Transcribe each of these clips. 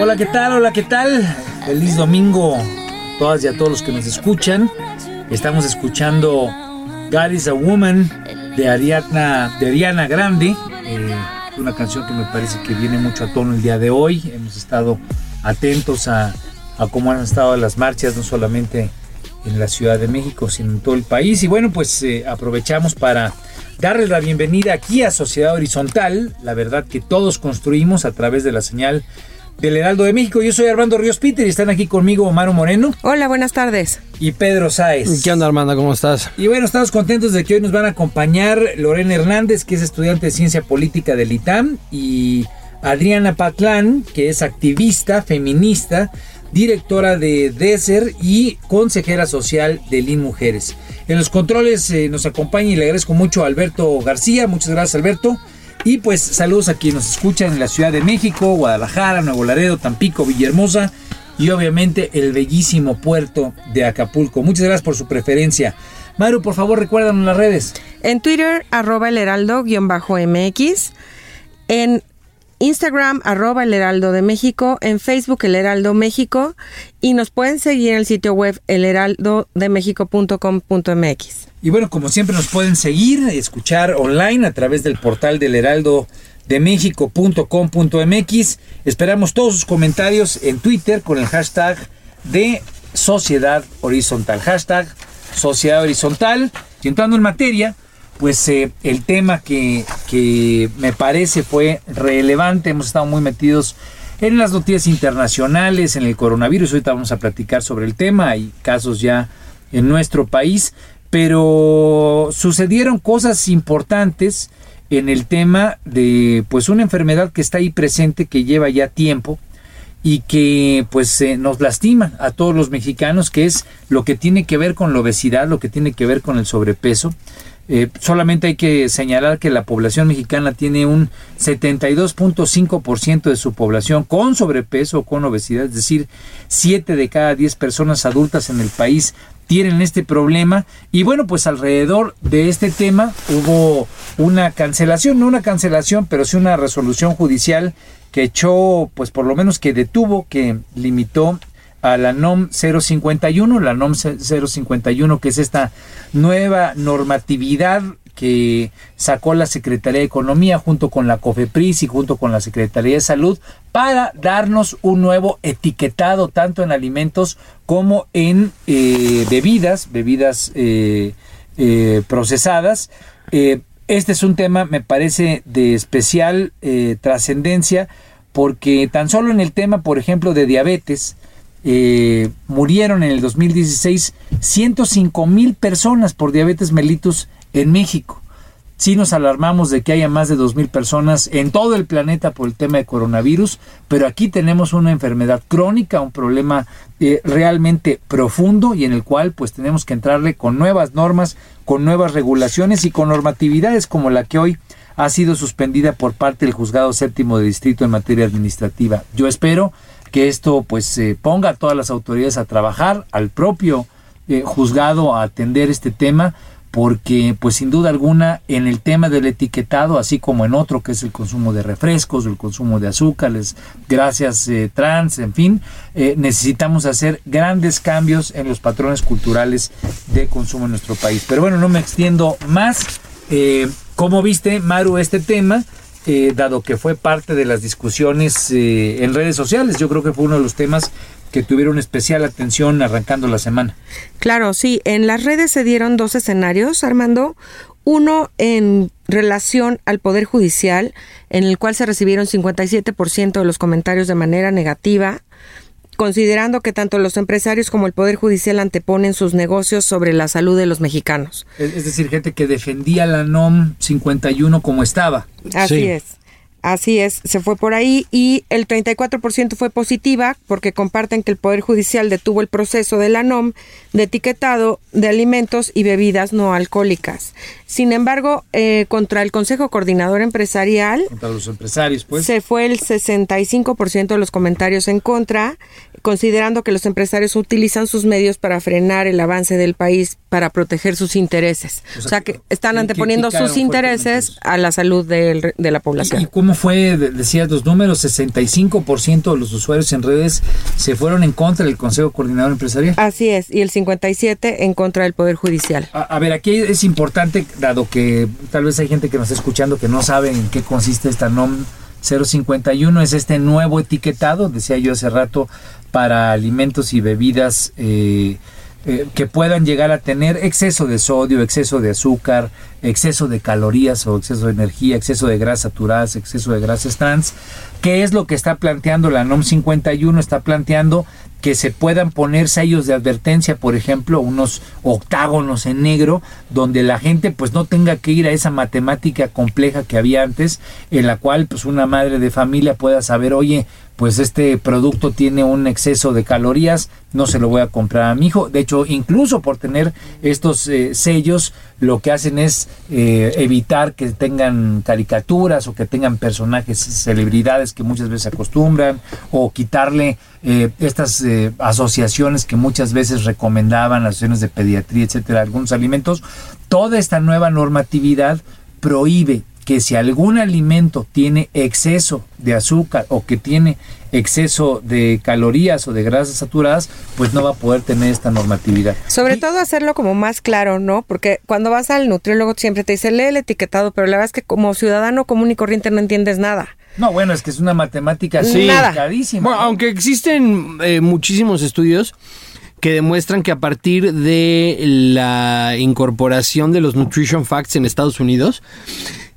Hola, ¿qué tal? Hola, ¿qué tal? Feliz domingo a todas y a todos los que nos escuchan. Estamos escuchando God is a Woman de Ariana, de Ariana Grande. eh, una canción que me parece que viene mucho a tono el día de hoy. Hemos estado atentos a, a cómo han estado las marchas, no solamente en la Ciudad de México, sino en todo el país. Y bueno, pues eh, aprovechamos para darles la bienvenida aquí a Sociedad Horizontal, la verdad que todos construimos a través de la señal del Heraldo de México. Yo soy Armando Ríos Peter y están aquí conmigo Omar Moreno Hola, buenas tardes. y Pedro Sáez. ¿Qué onda, Armanda? ¿Cómo estás? Y bueno, estamos contentos de que hoy nos van a acompañar Lorena Hernández, que es estudiante de Ciencia Política del ITAM, y Adriana Patlán, que es activista, feminista, directora de DESER y consejera social de LIN Mujeres. En los controles eh, nos acompaña y le agradezco mucho a Alberto García. Muchas gracias, Alberto. Y pues saludos a quienes nos escuchan en la Ciudad de México, Guadalajara, Nuevo Laredo, Tampico, Villahermosa y obviamente el bellísimo puerto de Acapulco. Muchas gracias por su preferencia. Maru, por favor, recuérdanos las redes. En Twitter, arroba el heraldo-mx. En Instagram, arroba el heraldo de México. En Facebook, el heraldo México. Y nos pueden seguir en el sitio web elheraldodemexico.com.mx. Y bueno, como siempre nos pueden seguir, escuchar online a través del portal del heraldo de México.com.mx. Esperamos todos sus comentarios en Twitter con el hashtag de Sociedad Horizontal. Hashtag Sociedad Horizontal. Y entrando en materia, pues eh, el tema que, que me parece fue relevante, hemos estado muy metidos en las noticias internacionales, en el coronavirus, ahorita vamos a platicar sobre el tema, hay casos ya en nuestro país, pero sucedieron cosas importantes en el tema de pues una enfermedad que está ahí presente, que lleva ya tiempo y que pues eh, nos lastima a todos los mexicanos, que es lo que tiene que ver con la obesidad, lo que tiene que ver con el sobrepeso. Eh, solamente hay que señalar que la población mexicana tiene un 72.5% de su población con sobrepeso o con obesidad, es decir, 7 de cada 10 personas adultas en el país tienen este problema. Y bueno pues alrededor de este tema hubo una cancelación, no una cancelación, pero sí una resolución judicial que echó pues por lo menos que detuvo, que limitó a la NOM 051, la NOM 051 que es esta nueva normatividad que sacó la Secretaría de Economía junto con la COFEPRIS y junto con la Secretaría de Salud para darnos un nuevo etiquetado tanto en alimentos como en eh, bebidas, bebidas eh, eh, procesadas. Este es un tema, me parece, de especial trascendencia porque tan solo en el tema, por ejemplo, de diabetes, eh, murieron en el 2016 105 mil personas por diabetes mellitus en México. Sí nos alarmamos de que haya más de 2 mil personas en todo el planeta por el tema de coronavirus, pero aquí tenemos una enfermedad crónica, un problema eh, realmente profundo y en el cual pues tenemos que entrarle con nuevas normas, con nuevas regulaciones y con normatividades como la que hoy ha sido suspendida por parte del juzgado séptimo de distrito en materia administrativa. Yo espero que esto pues eh, ponga a todas las autoridades a trabajar, al propio eh, juzgado a atender este tema, porque pues sin duda alguna en el tema del etiquetado, así como en otro que es el consumo de refrescos, el consumo de azúcares, grasas eh, trans, en fin, eh, necesitamos hacer grandes cambios en los patrones culturales de consumo en nuestro país. Pero bueno, no me extiendo más. ¿Cómo viste, Maru, este tema? Eh, dado que fue parte de las discusiones eh, en redes sociales, yo creo que fue uno de los temas que tuvieron especial atención arrancando la semana. Claro, sí. En las redes se dieron dos escenarios, Armando. Uno en relación al Poder Judicial, en el cual se recibieron 57% de los comentarios de manera negativa, considerando que tanto los empresarios como el Poder Judicial anteponen sus negocios sobre la salud de los mexicanos. Es, es decir, gente que defendía la NOM 51 como estaba. Así Sí. es. Así es, se fue por ahí y el 34% fue positiva porque comparten que el Poder Judicial detuvo el proceso de la NOM de etiquetado de alimentos y bebidas no alcohólicas. Sin embargo, eh, contra el Consejo Coordinador Empresarial Contra los empresarios, pues. se fue el 65% de los comentarios en contra, considerando que los empresarios utilizan sus medios para frenar el avance del país, para proteger sus intereses. O O sea, que están anteponiendo sus intereses a la salud del- de la población. ¿Y cómo fue? De- Decías los números, 65% de los usuarios en redes se fueron en contra del Consejo Coordinador Empresarial. Así es, y el 57 en contra del Poder Judicial. A, a ver, aquí es importante, dado que tal vez hay gente que nos está escuchando que no sabe en qué consiste esta NOM 051, es este nuevo etiquetado, decía yo hace rato, para alimentos y bebidas eh, eh, que puedan llegar a tener exceso de sodio, exceso de azúcar, exceso de calorías o exceso de energía, exceso de grasas saturadas, exceso de grasas trans. ¿Qué es lo que está planteando la NOM 51? Está planteando que se puedan poner sellos de advertencia, por ejemplo, unos octágonos en negro, donde la gente pues no tenga que ir a esa matemática compleja que había antes, en la cual pues una madre de familia pueda saber, oye, pues este producto tiene un exceso de calorías, no se lo voy a comprar a mi hijo. De hecho, incluso por tener estos eh, sellos, lo que hacen es eh, evitar que tengan caricaturas o que tengan personajes, celebridades que muchas veces acostumbran, o quitarle eh, estas eh, asociaciones que muchas veces recomendaban, asociaciones de pediatría, etcétera, algunos alimentos. Toda esta nueva normatividad prohíbe que si algún alimento tiene exceso de azúcar o que tiene exceso de calorías o de grasas saturadas, pues no va a poder tener esta normatividad. Sobre Y- todo hacerlo como más claro, ¿no? Porque cuando vas al nutriólogo siempre te dice, lee el etiquetado, pero la verdad es que como ciudadano común y corriente no entiendes nada. No, bueno, es que es una matemática Sí. Complicadísima. Bueno, aunque existen eh, muchísimos estudios que demuestran que a partir de la incorporación de los Nutrition Facts en Estados Unidos,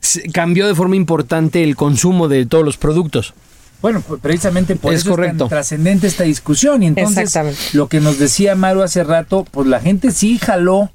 se- cambió de forma importante el consumo de todos los productos. Bueno, pues, precisamente por Es eso es correcto. tan trascendente esta discusión. Y entonces, lo que nos decía Maru hace rato, pues la gente sí jaló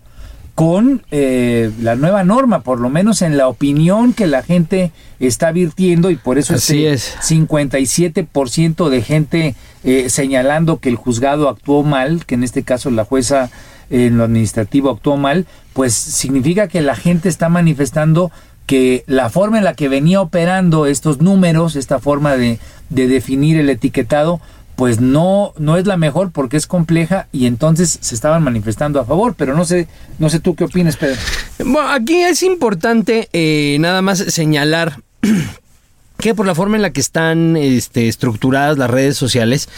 con eh, la nueva norma, por lo menos en la opinión que la gente está virtiendo y por eso Así este es. 57% de gente eh, señalando que el juzgado actuó mal, que en este caso la jueza eh, en lo administrativo actuó mal, pues significa que la gente está manifestando que la forma en la que venía operando estos números, esta forma de, de definir el etiquetado, pues no, no es la mejor porque es compleja y entonces se estaban manifestando a favor, pero no sé, no sé tú qué opinas, Pedro. Bueno, aquí es importante eh, nada más señalar que por la forma en la que están este, estructuradas las redes sociales,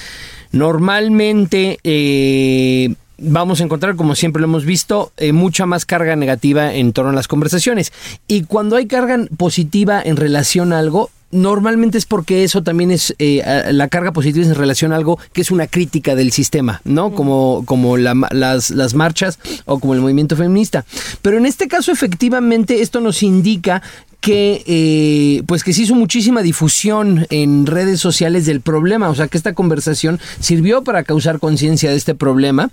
normalmente eh, vamos a encontrar, como siempre lo hemos visto, eh, mucha más carga negativa en torno a las conversaciones. Y cuando hay carga positiva en relación a algo, normalmente es porque eso también es eh, la carga positiva es en relación a algo que es una crítica del sistema, ¿no? Como, como la las, las marchas o como el movimiento feminista. Pero en este caso, efectivamente, esto nos indica que eh, pues que se hizo muchísima difusión en redes sociales del problema, o sea que esta conversación sirvió para causar conciencia de este problema.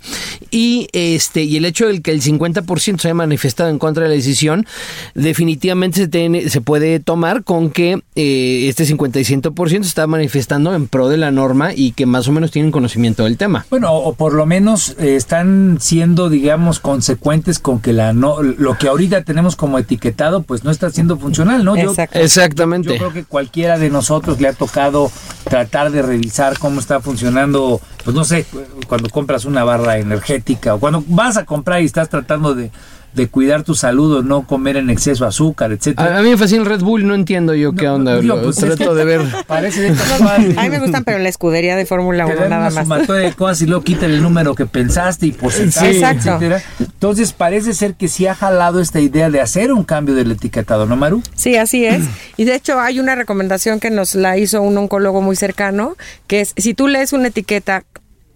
Y este y el hecho de que el 50% se haya manifestado en contra de la decisión definitivamente se, tiene- se puede tomar con que eh, este 55% se está manifestando en pro de la norma y que más o menos tienen conocimiento del tema. Bueno, o, o por lo menos eh, están siendo, digamos, consecuentes con que la no, lo que ahorita tenemos como etiquetado, pues no está siendo funcional, ¿no? Yo-. Exactamente. Yo creo que cualquiera de nosotros le ha tocado tratar de revisar cómo está funcionando, pues no sé, cuando compras una barra energética o cuando vas a comprar y estás tratando de, de cuidar tu salud o no comer en exceso azúcar, etcétera. A, a mí me fascina el Red Bull, no entiendo yo qué onda. lo pues, es trato de ver. Parece de. A mí me gustan, pero en la escudería de Fórmula Te 1 dan nada una más. sumatoria de cosas y luego quitan el número que pensaste y porcentaje, Sí. Etcétera. Entonces parece ser que sí ha jalado esta idea de hacer un cambio del etiquetado, ¿no, Maru? Sí, así es. Y de hecho hay una recomendación que nos la hizo un oncólogo muy cercano, que es si tú lees una etiqueta,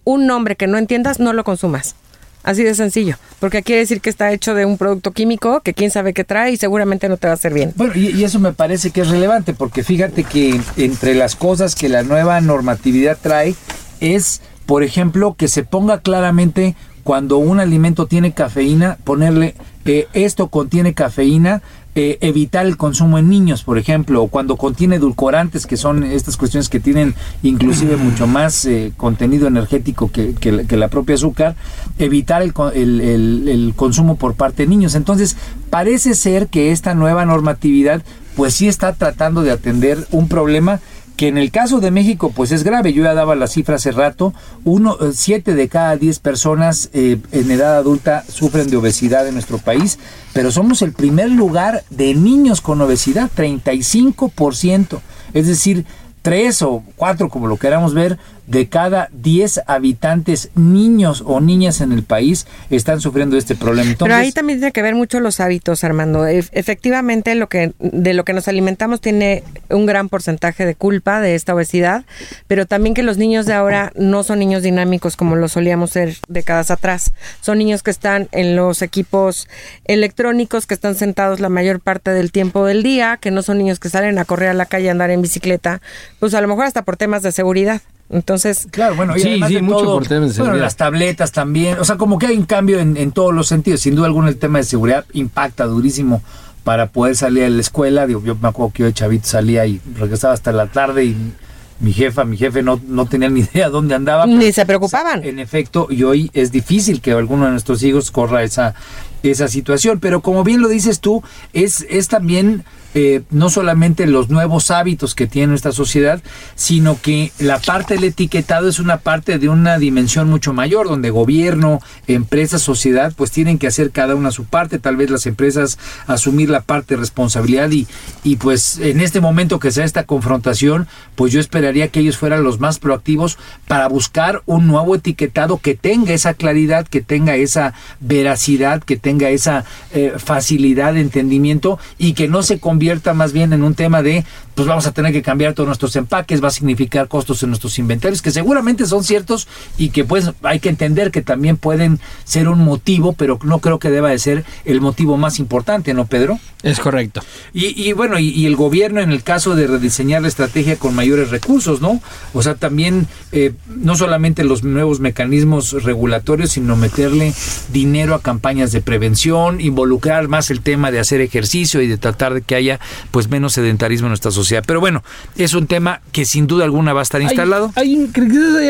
un nombre que no entiendas, no lo consumas. Así de sencillo, porque quiere decir que está hecho de un producto químico que quién sabe qué trae y seguramente no te va a hacer bien. Bueno, y, eso me parece que es relevante, porque fíjate que entre las cosas que la nueva normatividad trae es, por ejemplo, que se ponga claramente cuando un alimento tiene cafeína, ponerle eh, esto contiene cafeína, eh, evitar el consumo en niños, por ejemplo, o cuando contiene edulcorantes, que son estas cuestiones que tienen inclusive mucho más eh, contenido energético que, que la- que la propia azúcar, evitar el, el- el- el consumo por parte de niños. Entonces, parece ser que esta nueva normatividad pues sí está tratando de atender un problema que en el caso de México pues es grave. Yo ya daba la cifra hace rato, uno, eh, siete de cada diez personas eh, en edad adulta sufren de obesidad en nuestro país, pero somos el primer lugar de niños con obesidad, 35%, es decir, tres o cuatro, como lo queramos ver, de cada 10 habitantes niños o niñas en el país están sufriendo este problema. Entonces, Pero ahí también tiene que ver mucho los hábitos, Armando. Ef- Efectivamente, lo que de lo que nos alimentamos tiene un gran porcentaje de culpa de esta obesidad, pero también que los niños de ahora no son niños dinámicos como lo solíamos ser décadas atrás. Son niños que están en los equipos electrónicos, que están sentados la mayor parte del tiempo del día, que no son niños que salen a correr a la calle a andar en bicicleta, pues a lo mejor hasta por temas de seguridad. Entonces, Claro, bueno, y Sí, además sí, de mucho todo, por temas de bueno, seguridad. las tabletas también, o sea, como que hay un cambio en, en todos los sentidos. Sin duda alguna el tema de seguridad impacta durísimo para poder salir a la escuela. Digo, yo me acuerdo que yo de chavito salía y regresaba hasta la tarde y mi jefa, mi jefe no, no tenía ni idea dónde andaba. Ni pero, se preocupaban. en efecto, y hoy es difícil que alguno de nuestros hijos corra esa, esa situación. Pero como bien lo dices tú, es, es también eh, no solamente los nuevos hábitos que tiene nuestra sociedad, sino que la parte del etiquetado es una parte de una dimensión mucho mayor, donde gobierno, empresas, sociedad, pues tienen que hacer cada una su parte, tal vez las empresas asumir la parte de responsabilidad y, y pues en este momento que sea esta confrontación, pues yo esperaría que ellos fueran los más proactivos para buscar un nuevo etiquetado que tenga esa claridad, que tenga esa veracidad, que tenga esa eh, facilidad de entendimiento y que no se convierta más bien en un tema de, pues vamos a tener que cambiar todos nuestros empaques, va a significar costos en nuestros inventarios, que seguramente son ciertos y que pues hay que entender que también pueden ser un motivo, pero no creo que deba de ser el motivo más importante, ¿no, Pedro? Es correcto. Y, y bueno, y, y el gobierno en el caso de rediseñar la estrategia con mayores recursos, ¿no? O sea, también eh, no solamente los nuevos mecanismos regulatorios, sino meterle dinero a campañas de prevención, involucrar más el tema de hacer ejercicio y de tratar de que haya pues menos sedentarismo en nuestra sociedad. Pero bueno, es un tema que sin duda alguna va a estar instalado. Hay,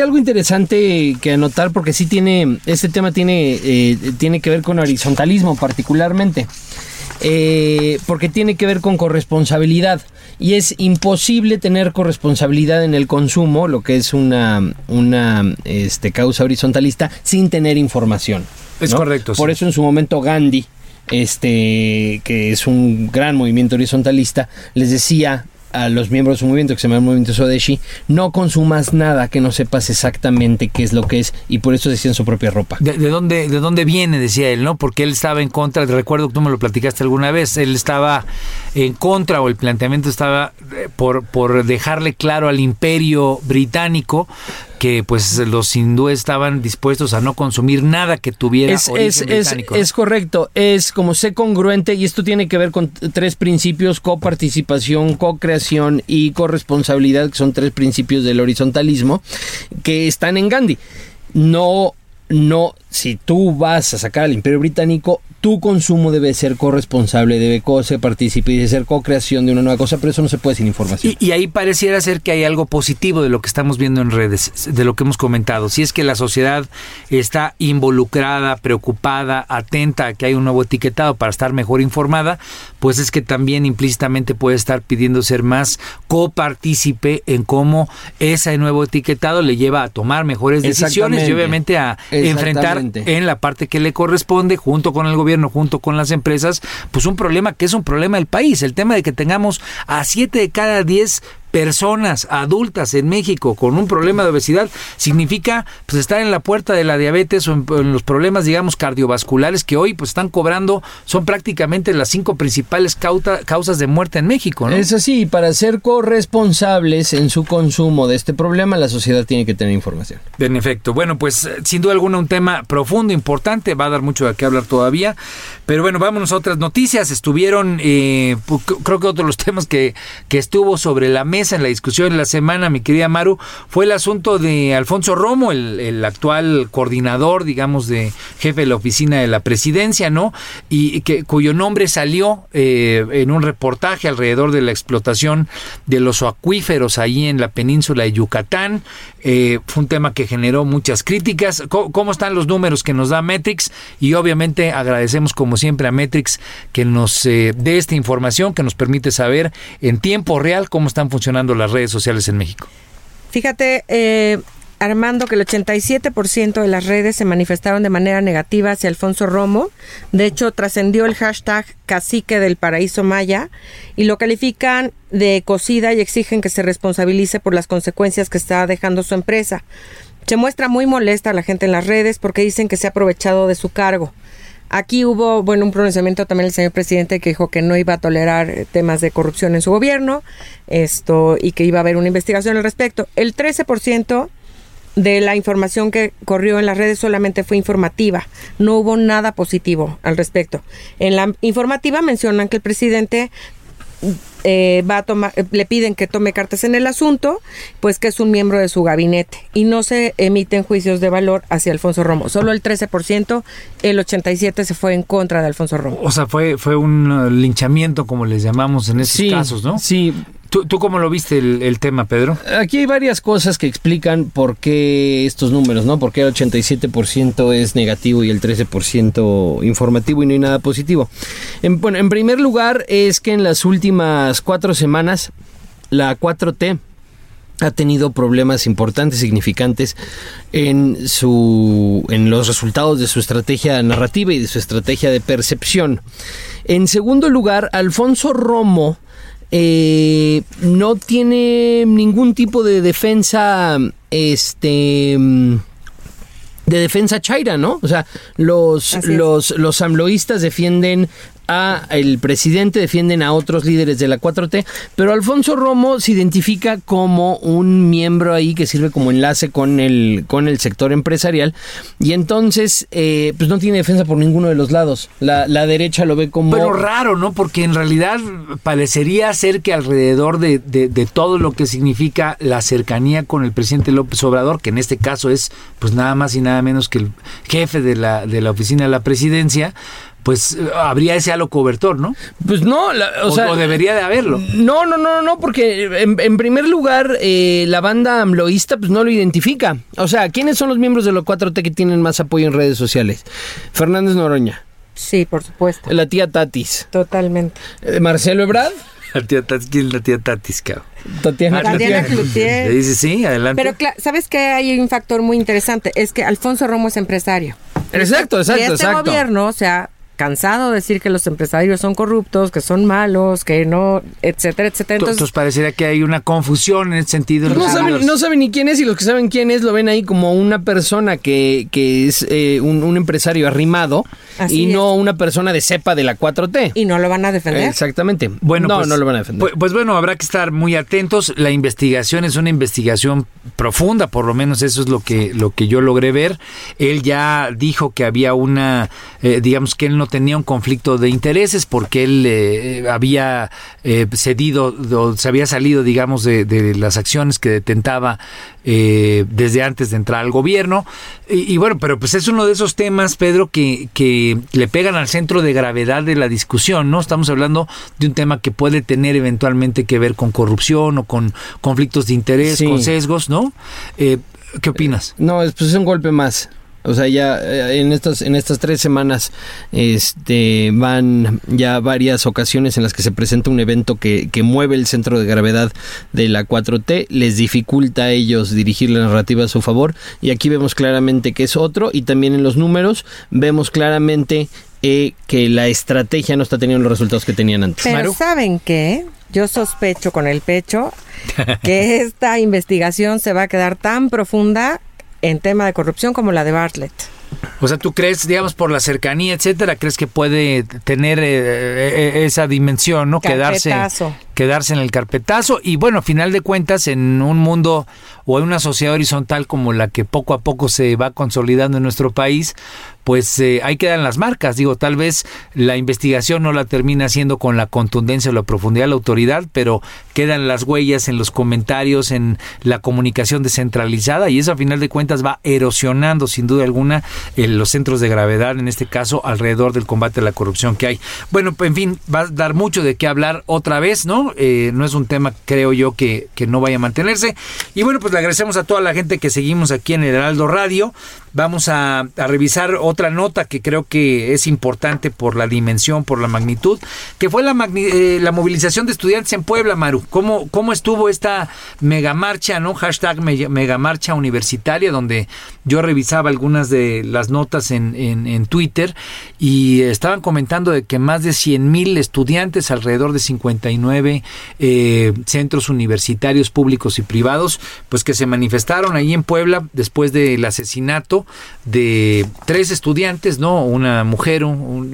algo interesante que anotar porque sí tiene, este tema tiene, eh, tiene que ver con horizontalismo particularmente. Eh, porque tiene que ver con corresponsabilidad y es imposible tener corresponsabilidad en el consumo, lo que es una, una este, causa horizontalista, sin tener información. Es correcto, Por sí. eso en su momento Gandhi, este, que es un gran movimiento horizontalista, les decía a los miembros de su movimiento, que se llama el movimiento Sodeshi, no consumas nada que no sepas exactamente qué es lo que es, y por eso decían su propia ropa. ¿De, de dónde, ¿De dónde viene? Decía él, ¿no? Porque él estaba en contra, recuerdo que tú me lo platicaste alguna vez, él estaba en contra o el planteamiento estaba eh, por, por dejarle claro al imperio británico que pues los hindúes estaban dispuestos a no consumir nada que tuviera Es, origen es, británico. es correcto, es como sé congruente y esto tiene que ver con tres principios, coparticipación, co-creación y corresponsabilidad, que son tres principios del horizontalismo que están en Gandhi. No, no, si tú vas a sacar al imperio británico, tu consumo debe ser corresponsable, debe ser partícipe debe ser co-creación de una nueva cosa, pero eso no se puede sin información. Y, y ahí pareciera ser que hay algo positivo de lo que estamos viendo en redes, de lo que hemos comentado. Si es que la sociedad está involucrada, preocupada, atenta a que hay un nuevo etiquetado para estar mejor informada, pues es que también implícitamente puede estar pidiendo ser más copartícipe en cómo ese nuevo etiquetado le lleva a tomar mejores decisiones y obviamente a enfrentar en la parte que le corresponde junto con el gobierno junto con las empresas, pues un problema que es un problema del país, el tema de que tengamos a 7 de cada 10 personas adultas en México con un problema de obesidad significa pues estar en la puerta de la diabetes o en, en los problemas digamos cardiovasculares que hoy pues están cobrando son prácticamente las cinco principales cauta- causas de muerte en México ¿no? Es así, para ser corresponsables en su consumo de este problema, la sociedad tiene que tener información. En efecto. Bueno, pues sin duda alguna un tema profundo, importante, va a dar mucho de qué hablar todavía. Pero bueno, vámonos a otras noticias. Estuvieron, eh, creo que otro de los temas que, que estuvo sobre la mesa en la discusión en la semana, mi querida Maru, fue el asunto de Alfonso Romo, el, el actual coordinador, digamos, de jefe de la oficina de la presidencia, ¿no? Y que, cuyo nombre salió eh, en un reportaje alrededor de la explotación de los acuíferos ahí en la península de Yucatán. Eh, fue un tema que generó muchas críticas. ¿Cómo, están los números que nos da Metrix? Y obviamente agradecemos como siempre a Metrix que nos eh, dé esta información que nos permite saber en tiempo real cómo están funcionando las redes sociales en México. Fíjate, eh, Armando, que el 87% de las redes se manifestaron de manera negativa hacia Alfonso Romo. De hecho, trascendió el hashtag cacique del paraíso maya y lo califican de cocida y exigen que se responsabilice por las consecuencias que está dejando su empresa. Se muestra muy molesta a la gente en las redes porque dicen que se ha aprovechado de su cargo. Aquí hubo, bueno, un pronunciamiento también del señor presidente que dijo que no iba a tolerar eh, temas de corrupción en su gobierno, esto, y que iba a haber una investigación al respecto. El 13% de la información que corrió en las redes solamente fue informativa. No hubo nada positivo al respecto. En la informativa mencionan que el presidente eh, va a tomar, eh, le piden que tome cartas en el asunto, pues que es un miembro de su gabinete y no se emiten juicios de valor hacia Alfonso Romo. Solo el 13%, el 87% se fue en contra de Alfonso Romo. O sea, fue, fue un uh, linchamiento, como les llamamos en estos Sí, casos, ¿no? Sí. ¿Tú, tú cómo lo viste el, el tema, Pedro? Aquí hay varias cosas que explican por qué estos números, ¿no? Por qué el 87% es negativo y el 13% informativo y no hay nada positivo. En, bueno, en primer lugar es que en las últimas cuatro semanas la 4T ha tenido problemas importantes, significantes en su en los resultados de su estrategia narrativa y de su estrategia de percepción. En segundo lugar, Alfonso Romo eh, no tiene ningún tipo de defensa este de defensa chaira, ¿no? O sea, los, los, los amloístas defienden a el presidente, defienden a otros líderes de la 4T, pero Alfonso Romo se identifica como un miembro ahí que sirve como enlace con el, con el sector empresarial y entonces eh, pues no tiene defensa por ninguno de los lados. La, la derecha lo ve como... Pero raro, ¿no? Porque en realidad parecería ser que alrededor de, de- de todo lo que significa la cercanía con el presidente López Obrador, que en este caso es pues nada más y nada menos que el jefe de la, de la oficina de la presidencia, pues eh, habría ese halo cobertor, ¿no? Pues no, la- o, O, sea... o debería de haberlo. No, no, no, no, porque en, en primer lugar eh, la banda amloísta pues no lo identifica. O sea, ¿quiénes son los miembros de los 4T que tienen más apoyo en redes sociales? Fernández Noroña, Sí, por supuesto. la tía Tatis, Totalmente. eh, Marcelo Ebrard, La tía Tatis, ¿quién es la tía Tatis, cabrón? Tatiana, Tatiana Cloutier. Le dice sí, adelante. Pero ¿sabes qué? Hay un factor muy interesante. Es que Alfonso Romo es empresario. Exacto, y exacto, este exacto. gobierno se ha cansado de decir que los empresarios son corruptos, que son malos, que no, etcétera, etcétera. Entonces, Entonces, parecería que hay una confusión en ese sentido. en No los saben, no saben ni quién es y los que saben quién es lo ven ahí como una persona que, que es eh, un, un empresario arrimado Así y no una persona de cepa de la 4T. y no lo van a defender. Exactamente. Bueno, no, pues, no lo van a defender. Pues, pues bueno, habrá que estar muy atentos. La investigación es una investigación profunda, por lo menos eso es lo que lo que yo logré ver. Él ya dijo que había una, eh, digamos que él no tenía un conflicto de intereses porque él eh, había eh, cedido, o se había salido, digamos, de, de las acciones que detentaba eh, desde antes de entrar al gobierno. Y, y bueno, pero pues es uno de esos temas, Pedro, que, que le pegan al centro de gravedad de la discusión, ¿no? Estamos hablando de un tema que puede tener eventualmente que ver con corrupción o con conflictos de interés, Sí. con sesgos, ¿no? Eh, ¿Qué opinas? No, es, pues es un golpe más. O sea, ya eh, en estas, en estas tres semanas este, van ya varias ocasiones en las que se presenta un evento que, que mueve el centro de gravedad de la 4T, les dificulta a ellos dirigir la narrativa a su favor y aquí vemos claramente que es otro y también en los números vemos claramente eh, que la estrategia no está teniendo los resultados que tenían antes. Pero ¿saben qué? Yo sospecho con el pecho que esta investigación se va a quedar tan profunda en tema de corrupción como la de Bartlett. O sea, ¿tú crees, digamos, por la cercanía, etcétera, crees que puede tener eh, eh, esa dimensión, ¿no? Quedarse, quedarse en el carpetazo. Y bueno, a final de cuentas, en un mundo o en una sociedad horizontal como la que poco a poco se va consolidando en nuestro país, pues eh, ahí quedan las marcas. Digo, tal vez la investigación no la termina haciendo con la contundencia o la profundidad de la autoridad, pero quedan las huellas en los comentarios, en la comunicación descentralizada y eso a final de cuentas va erosionando sin duda alguna los centros de gravedad, en este caso alrededor del combate a la corrupción que hay. Bueno, en fin, va a dar mucho de qué hablar otra vez, ¿no? Eh, no es un tema, creo yo, que, que no vaya a mantenerse. Y bueno, pues le agradecemos a toda la gente que seguimos aquí en el Heraldo Radio. Vamos a, revisar otra nota que creo que es importante por la dimensión, por la magnitud, que fue la, magni- eh, la movilización de estudiantes en Puebla, Maru. ¿Cómo, cómo estuvo esta megamarcha, ¿no? Hashtag me- megamarcha universitaria, donde yo revisaba algunas de las notas en, en, en Twitter y estaban comentando de que más de 100 mil estudiantes, alrededor de 59 eh, centros universitarios públicos y privados, pues que se manifestaron ahí en Puebla después del asesinato de tres estudiantes, ¿no? Una mujer,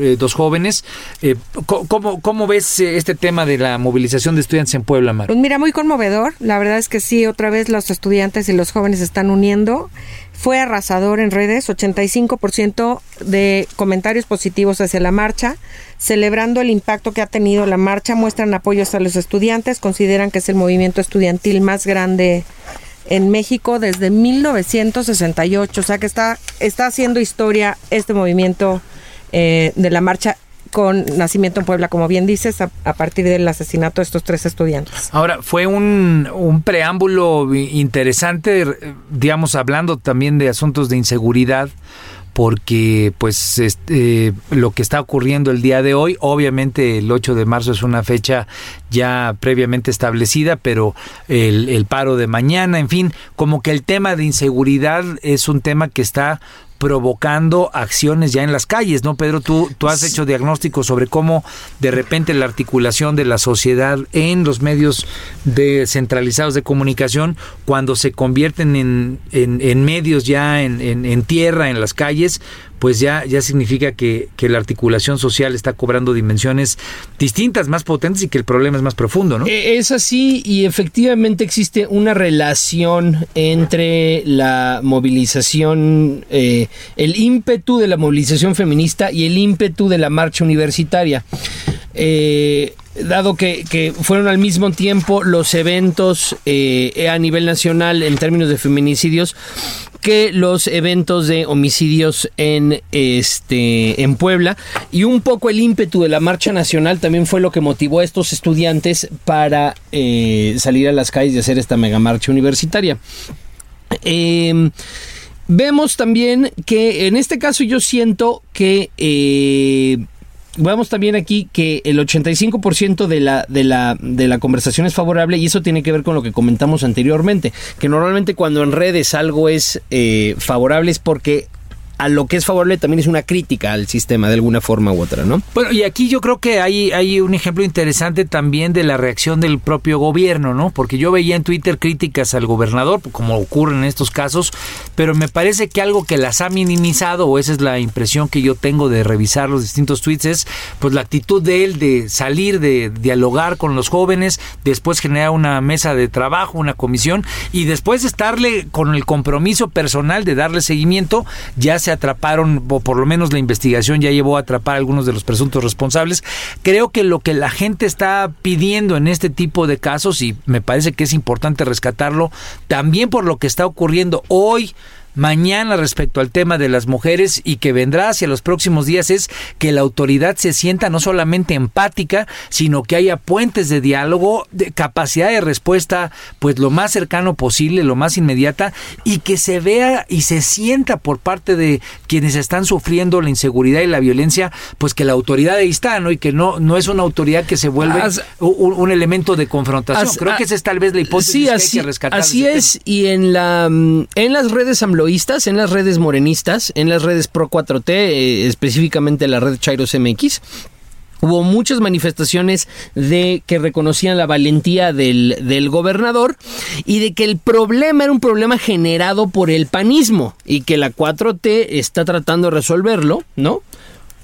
eh, dos jóvenes. Eh, ¿cómo, ¿Cómo ves eh, este tema de la movilización de estudiantes en Puebla, Mar? Pues mira, muy conmovedor. La verdad es que sí, otra vez los estudiantes y los jóvenes están uniendo. Fue arrasador en redes, 85% de comentarios positivos hacia la marcha. Celebrando el impacto que ha tenido la marcha, muestran apoyos a los estudiantes, consideran que es el movimiento estudiantil más grande en México desde 1968. O sea que está, está haciendo historia este movimiento eh, de la marcha con nacimiento en Puebla, como bien dices, a, a partir del asesinato de estos tres estudiantes. Ahora, fue un, un preámbulo interesante, digamos, hablando también de asuntos de inseguridad, porque pues este, lo que está ocurriendo el día de hoy, obviamente el 8 de marzo es una fecha ya previamente establecida, pero el, el paro de mañana, en fin, como que el tema de inseguridad es un tema que está provocando acciones ya en las calles, ¿no, Pedro? Tú, tú has hecho diagnósticos sobre cómo de repente la articulación de la sociedad en los medios descentralizados de comunicación, cuando se convierten en, en, en medios ya en, en, en tierra, en las calles, pues ya, ya significa que, que la articulación social está cobrando dimensiones distintas, más potentes y que el problema es más profundo, ¿no? Eh, Es así y efectivamente existe una relación entre la movilización, eh, el ímpetu de la movilización feminista y el ímpetu de la marcha universitaria. Eh, dado que, fueron al mismo tiempo los eventos eh, a nivel nacional en términos de feminicidios que los eventos de homicidios en este en Puebla y un poco el ímpetu de la marcha nacional también fue lo que motivó a estos estudiantes para eh, salir a las calles y hacer esta mega marcha universitaria. Eh, vemos también que en este caso yo siento que Vemos también aquí que el 85% de la, de, la, de la conversación es favorable y eso tiene que ver con lo que comentamos anteriormente, que normalmente cuando en redes algo es eh, favorable es porque a lo que es favorable también es una crítica al sistema de alguna forma u otra, ¿no? Bueno, y aquí yo creo que hay, hay un ejemplo interesante también de la reacción del propio gobierno, ¿no? Porque yo veía en Twitter críticas al gobernador, como ocurre en estos casos, pero me parece que algo que las ha minimizado, o esa es la impresión que yo tengo de revisar los distintos tweets, es pues la actitud de él de salir, de dialogar con los jóvenes, después generar una mesa de trabajo, una comisión, y después estarle con el compromiso personal de darle seguimiento, ya se atraparon, o por lo menos la investigación ya llevó a atrapar a algunos de los presuntos responsables. Creo que lo que la gente está pidiendo en este tipo de casos, y me parece que es importante rescatarlo, también por lo que está ocurriendo hoy mañana respecto al tema de las mujeres y que vendrá hacia los próximos días es que la autoridad se sienta no solamente empática, sino que haya puentes de diálogo, de capacidad de respuesta, pues lo más cercano posible, lo más inmediata, y que se vea y se sienta por parte de quienes están sufriendo la inseguridad y la violencia, pues que la autoridad ahí está, ¿no? Y que no, no es una autoridad que se vuelve As- un, un elemento de confrontación. As- Creo que esa es tal vez la hipótesis Sí, que hay que rescatar. así es. Y en la mm, en las redes en las redes morenistas, en las redes Pro 4T, eh, específicamente la red Chairos MX, Hubo muchas manifestaciones de que reconocían la valentía del, del gobernador y de que el problema era un problema generado por el panismo y que la 4T está tratando de resolverlo, ¿no?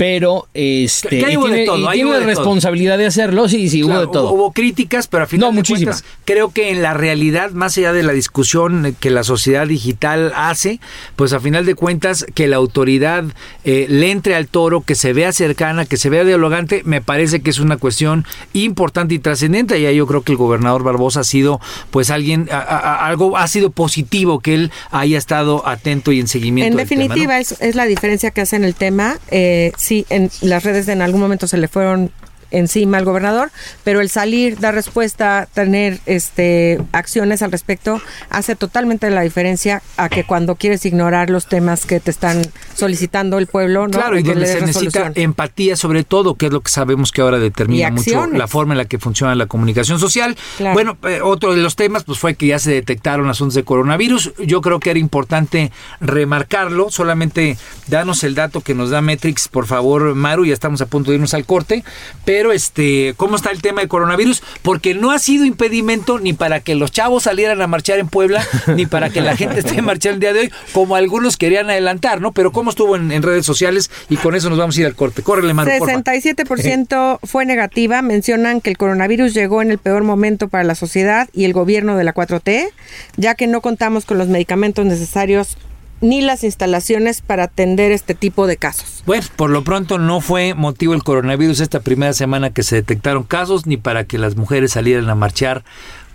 Pero este y hubo de tiene, todo, y tiene hubo la de todo. responsabilidad de hacerlo, sí, sí, hubo Claro, de todo. Hubo críticas, pero al final No, de muchísimas. cuentas, creo que en la realidad, más allá de la discusión que la sociedad digital hace, pues a final de cuentas que la autoridad eh, le entre al toro, que se vea cercana, que se vea dialogante, me parece que es una cuestión importante y trascendente. Y ahí yo creo que el gobernador Barbosa ha sido, pues alguien, a- a- a- algo ha sido positivo que él haya estado atento y en seguimiento. En del tema, ¿no? definitiva, es, es la diferencia que hace en el tema. Eh, sí, en las redes en algún momento se le fueron encima al gobernador, pero el salir, dar respuesta, tener este acciones al respecto, hace totalmente la diferencia a que cuando quieres ignorar los temas que te están solicitando el pueblo, ¿no? Claro, y donde se necesita empatía sobre todo, que es lo que sabemos que ahora determina mucho la forma en la que funciona la comunicación social. Claro. Bueno, eh, otro de los temas pues fue que ya se detectaron asuntos de coronavirus. Yo creo que era importante remarcarlo. Solamente danos el dato que nos da Metrix, por favor, Maru, ya estamos a punto de irnos al corte. Pero este, ¿cómo está el tema de coronavirus? Porque no ha sido impedimento ni para que los chavos salieran a marchar en Puebla, ni para que la gente esté marchando el día de hoy, como algunos querían adelantar, ¿no? Pero ¿cómo estuvo en, en redes sociales? Y con eso nos vamos a ir al corte. Córrele, Maru, porfa. 67% fue negativa. Mencionan que el coronavirus llegó en el peor momento para la sociedad y el gobierno de la 4T, ya que no contamos con los medicamentos necesarios ni las instalaciones para atender este tipo de casos. Bueno, por lo pronto no fue motivo el coronavirus esta primera semana que se detectaron casos, ni para que las mujeres salieran a marchar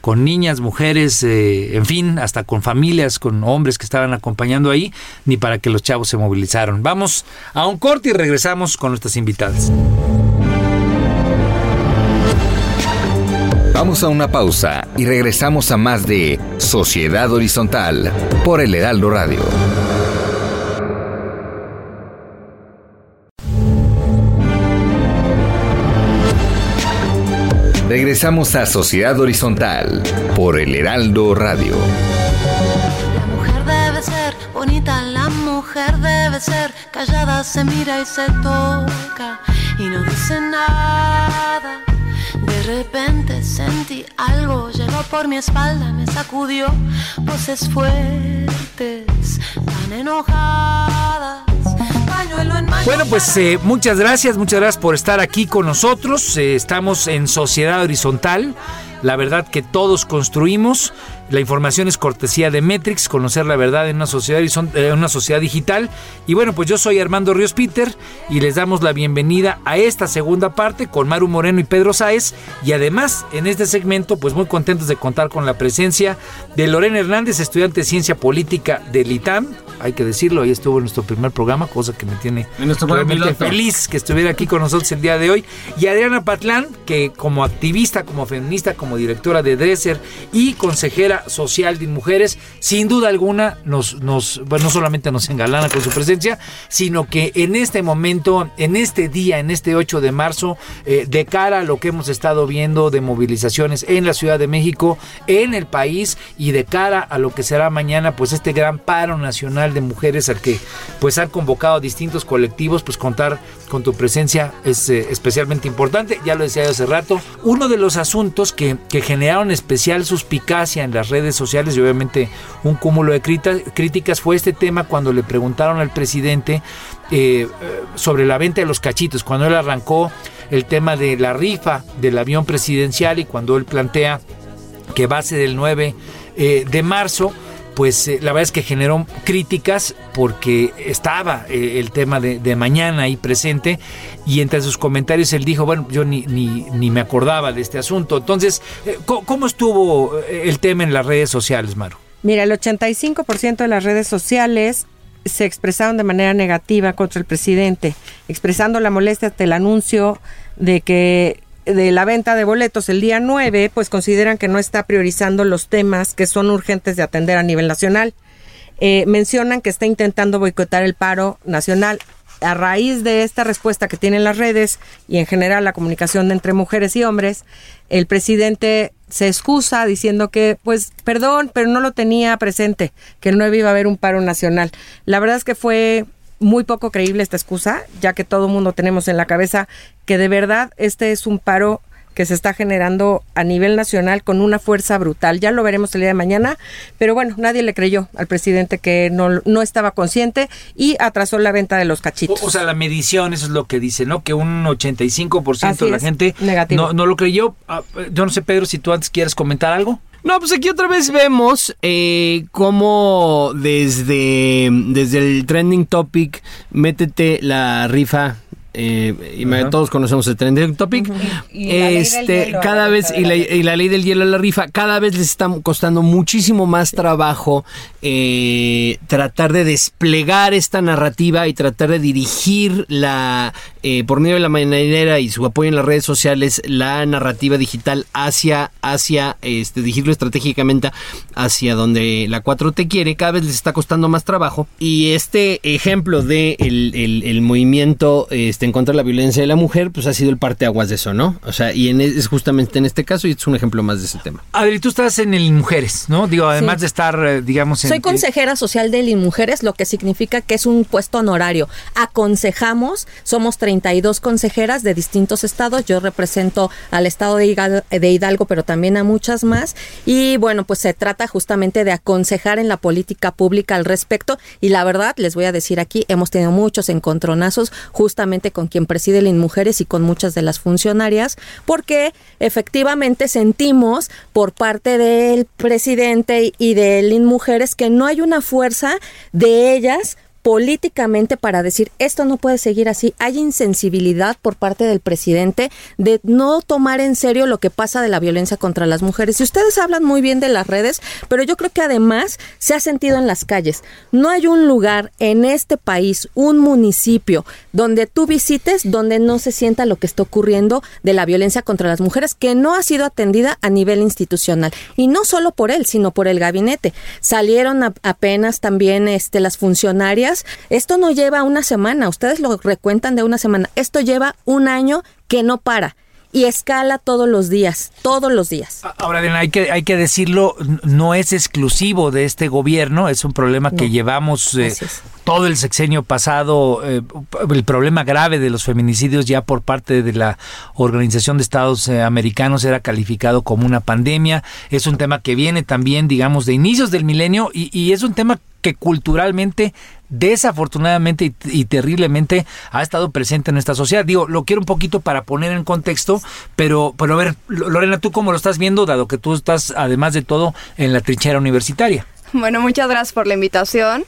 con niñas, mujeres, eh, en fin, hasta con familias, con hombres que estaban acompañando ahí, ni para que los chavos se movilizaron. Vamos a un corte y regresamos con nuestras invitadas. Vamos a una pausa y regresamos a más de Sociedad Horizontal por el Heraldo Radio. Regresamos a Sociedad Horizontal por el Heraldo Radio. La mujer debe ser bonita, la mujer debe ser callada, se mira y se toca y no dice nada. De repente sentí algo, llegó por mi espalda, me sacudió, voces fuertes, tan enojadas. En Bueno, pues eh, muchas gracias, muchas gracias por estar aquí con nosotros. Eh, estamos en Sociedad Horizontal. La verdad que todos construimos. La información es cortesía de Metrix, conocer la verdad en una sociedad, horizon- eh, una sociedad digital. Y bueno, pues yo soy Armando Ríos Peter y les damos la bienvenida a esta segunda parte con Maru Moreno y Pedro Sáez. Y además, en este segmento, pues muy contentos de contar con la presencia de Lorena Hernández, estudiante de Ciencia Política del ITAM. Hay que decirlo, ahí estuvo en nuestro primer programa, cosa que me tiene realmente feliz que estuviera aquí con nosotros el día de hoy. Y Adriana Patlán, que como activista, como feminista, como directora de Dresser y consejera social de mujeres, sin duda alguna nos, nos bueno, no solamente nos engalana con su presencia, sino que en este momento, en este día, en este 8 de marzo, eh, de cara a lo que hemos estado viendo de movilizaciones en la Ciudad de México, en el país y de cara a lo que será mañana, pues este gran paro nacional de mujeres al que pues han convocado distintos colectivos, pues contar con tu presencia es eh, especialmente importante. Ya lo decía yo hace rato, uno de los asuntos que, que generaron especial suspicacia en las redes sociales y obviamente un cúmulo de críticas fue este tema cuando le preguntaron al presidente eh, eh, sobre la venta de los cachitos, cuando él arrancó el tema de la rifa del avión presidencial y cuando él plantea que va a ser el 9 eh, de marzo, pues eh, la verdad es que generó críticas porque estaba eh, el tema de, mañana ahí presente y entre sus comentarios él dijo, bueno, yo ni, ni, ni me acordaba de este asunto. Entonces, eh, ¿cómo, estuvo el tema en las redes sociales, Maru? Mira, el 85% de las redes sociales se expresaron de manera negativa contra el presidente, expresando la molestia ante el anuncio de que de la venta de boletos el día 9, pues consideran que no está priorizando los temas que son urgentes de atender a nivel nacional. Eh, mencionan que está intentando boicotar el paro nacional. A raíz de esta respuesta que tienen las redes y en general la comunicación entre mujeres y hombres, el presidente se excusa diciendo que, pues, perdón, pero no lo tenía presente, que 9 iba a haber un paro nacional. La verdad es que fue muy poco creíble esta excusa, ya que todo mundo tenemos en la cabeza que de verdad este es un paro que se está generando a nivel nacional con una fuerza brutal. Ya lo veremos el día de mañana, pero bueno, nadie le creyó al presidente que no, no estaba consciente y atrasó la venta de los cachitos. O, sea, la medición, eso es lo que dice, ¿no? Que un 85% de la es, gente no, no lo creyó. Ah, Yo no sé, Pedro, si tú antes quieres comentar algo. No, pues aquí otra vez vemos eh, cómo desde, desde el trending topic, métete la rifa. Eh, todos conocemos el trending topic. Y la ley del Este, hielo, cada vez, y de la, la y la ley del hielo a la rifa, cada vez les está costando muchísimo más trabajo eh, tratar de desplegar esta narrativa y tratar de dirigir la, eh, por medio de la mañanera y su apoyo en las redes sociales, la narrativa digital hacia, hacia, este, dirigirlo estratégicamente hacia donde la 4T quiere, cada vez les está costando más trabajo. Y este ejemplo de el, el- el movimiento este, en contra de la violencia de la mujer, pues ha sido el parteaguas de eso, ¿no? O sea, y en, es justamente en este caso, y es un ejemplo más de ese tema. Adri, tú estás en el Mujeres, ¿no? Digo, además de estar, eh, digamos, en... Soy consejera social del INMujeres, lo que significa que es un puesto honorario. Aconsejamos, somos 32 consejeras de distintos estados. Yo represento al estado de Hidalgo, de Hidalgo, pero también a muchas más. Y bueno, pues se trata justamente de aconsejar en la política pública al respecto. Y la verdad, les voy a decir aquí, hemos tenido muchos encontronazos justamente con quien preside el INMujeres y con muchas de las funcionarias, porque efectivamente sentimos por parte del presidente y del INMujeres que no hay una fuerza de ellas políticamente para decir esto no puede seguir así. Hay insensibilidad por parte del presidente de no tomar en serio lo que pasa de la violencia contra las mujeres. Y ustedes hablan muy bien de las redes, pero yo creo que además se ha sentido en las calles. No hay un lugar en este país, un municipio, donde tú visites donde no se sienta lo que está ocurriendo de la violencia contra las mujeres que no ha sido atendida a nivel institucional. Y no solo por él, sino por el gabinete. Salieron a- apenas también este, las funcionarias. Esto no lleva una semana, ustedes lo recuentan de una semana. Esto lleva un año que no para. Y escala todos los días, todos los días. Ahora bien, hay que, hay que decirlo, no es exclusivo de este gobierno, es un problema que No. llevamos eh, todo el sexenio pasado, eh, el problema grave de los feminicidios ya por parte de la Organización de Estados eh, Americanos era calificado como una pandemia, es un tema que viene también, digamos, de inicios del milenio y, y es un tema que culturalmente desafortunadamente y, terriblemente ha estado presente en nuestra sociedad. Digo, lo quiero un poquito para poner en contexto, pero, pero a ver, Lorena, ¿tú cómo lo estás viendo, dado que tú estás, además de todo, en la trinchera universitaria? Bueno, muchas gracias por la invitación.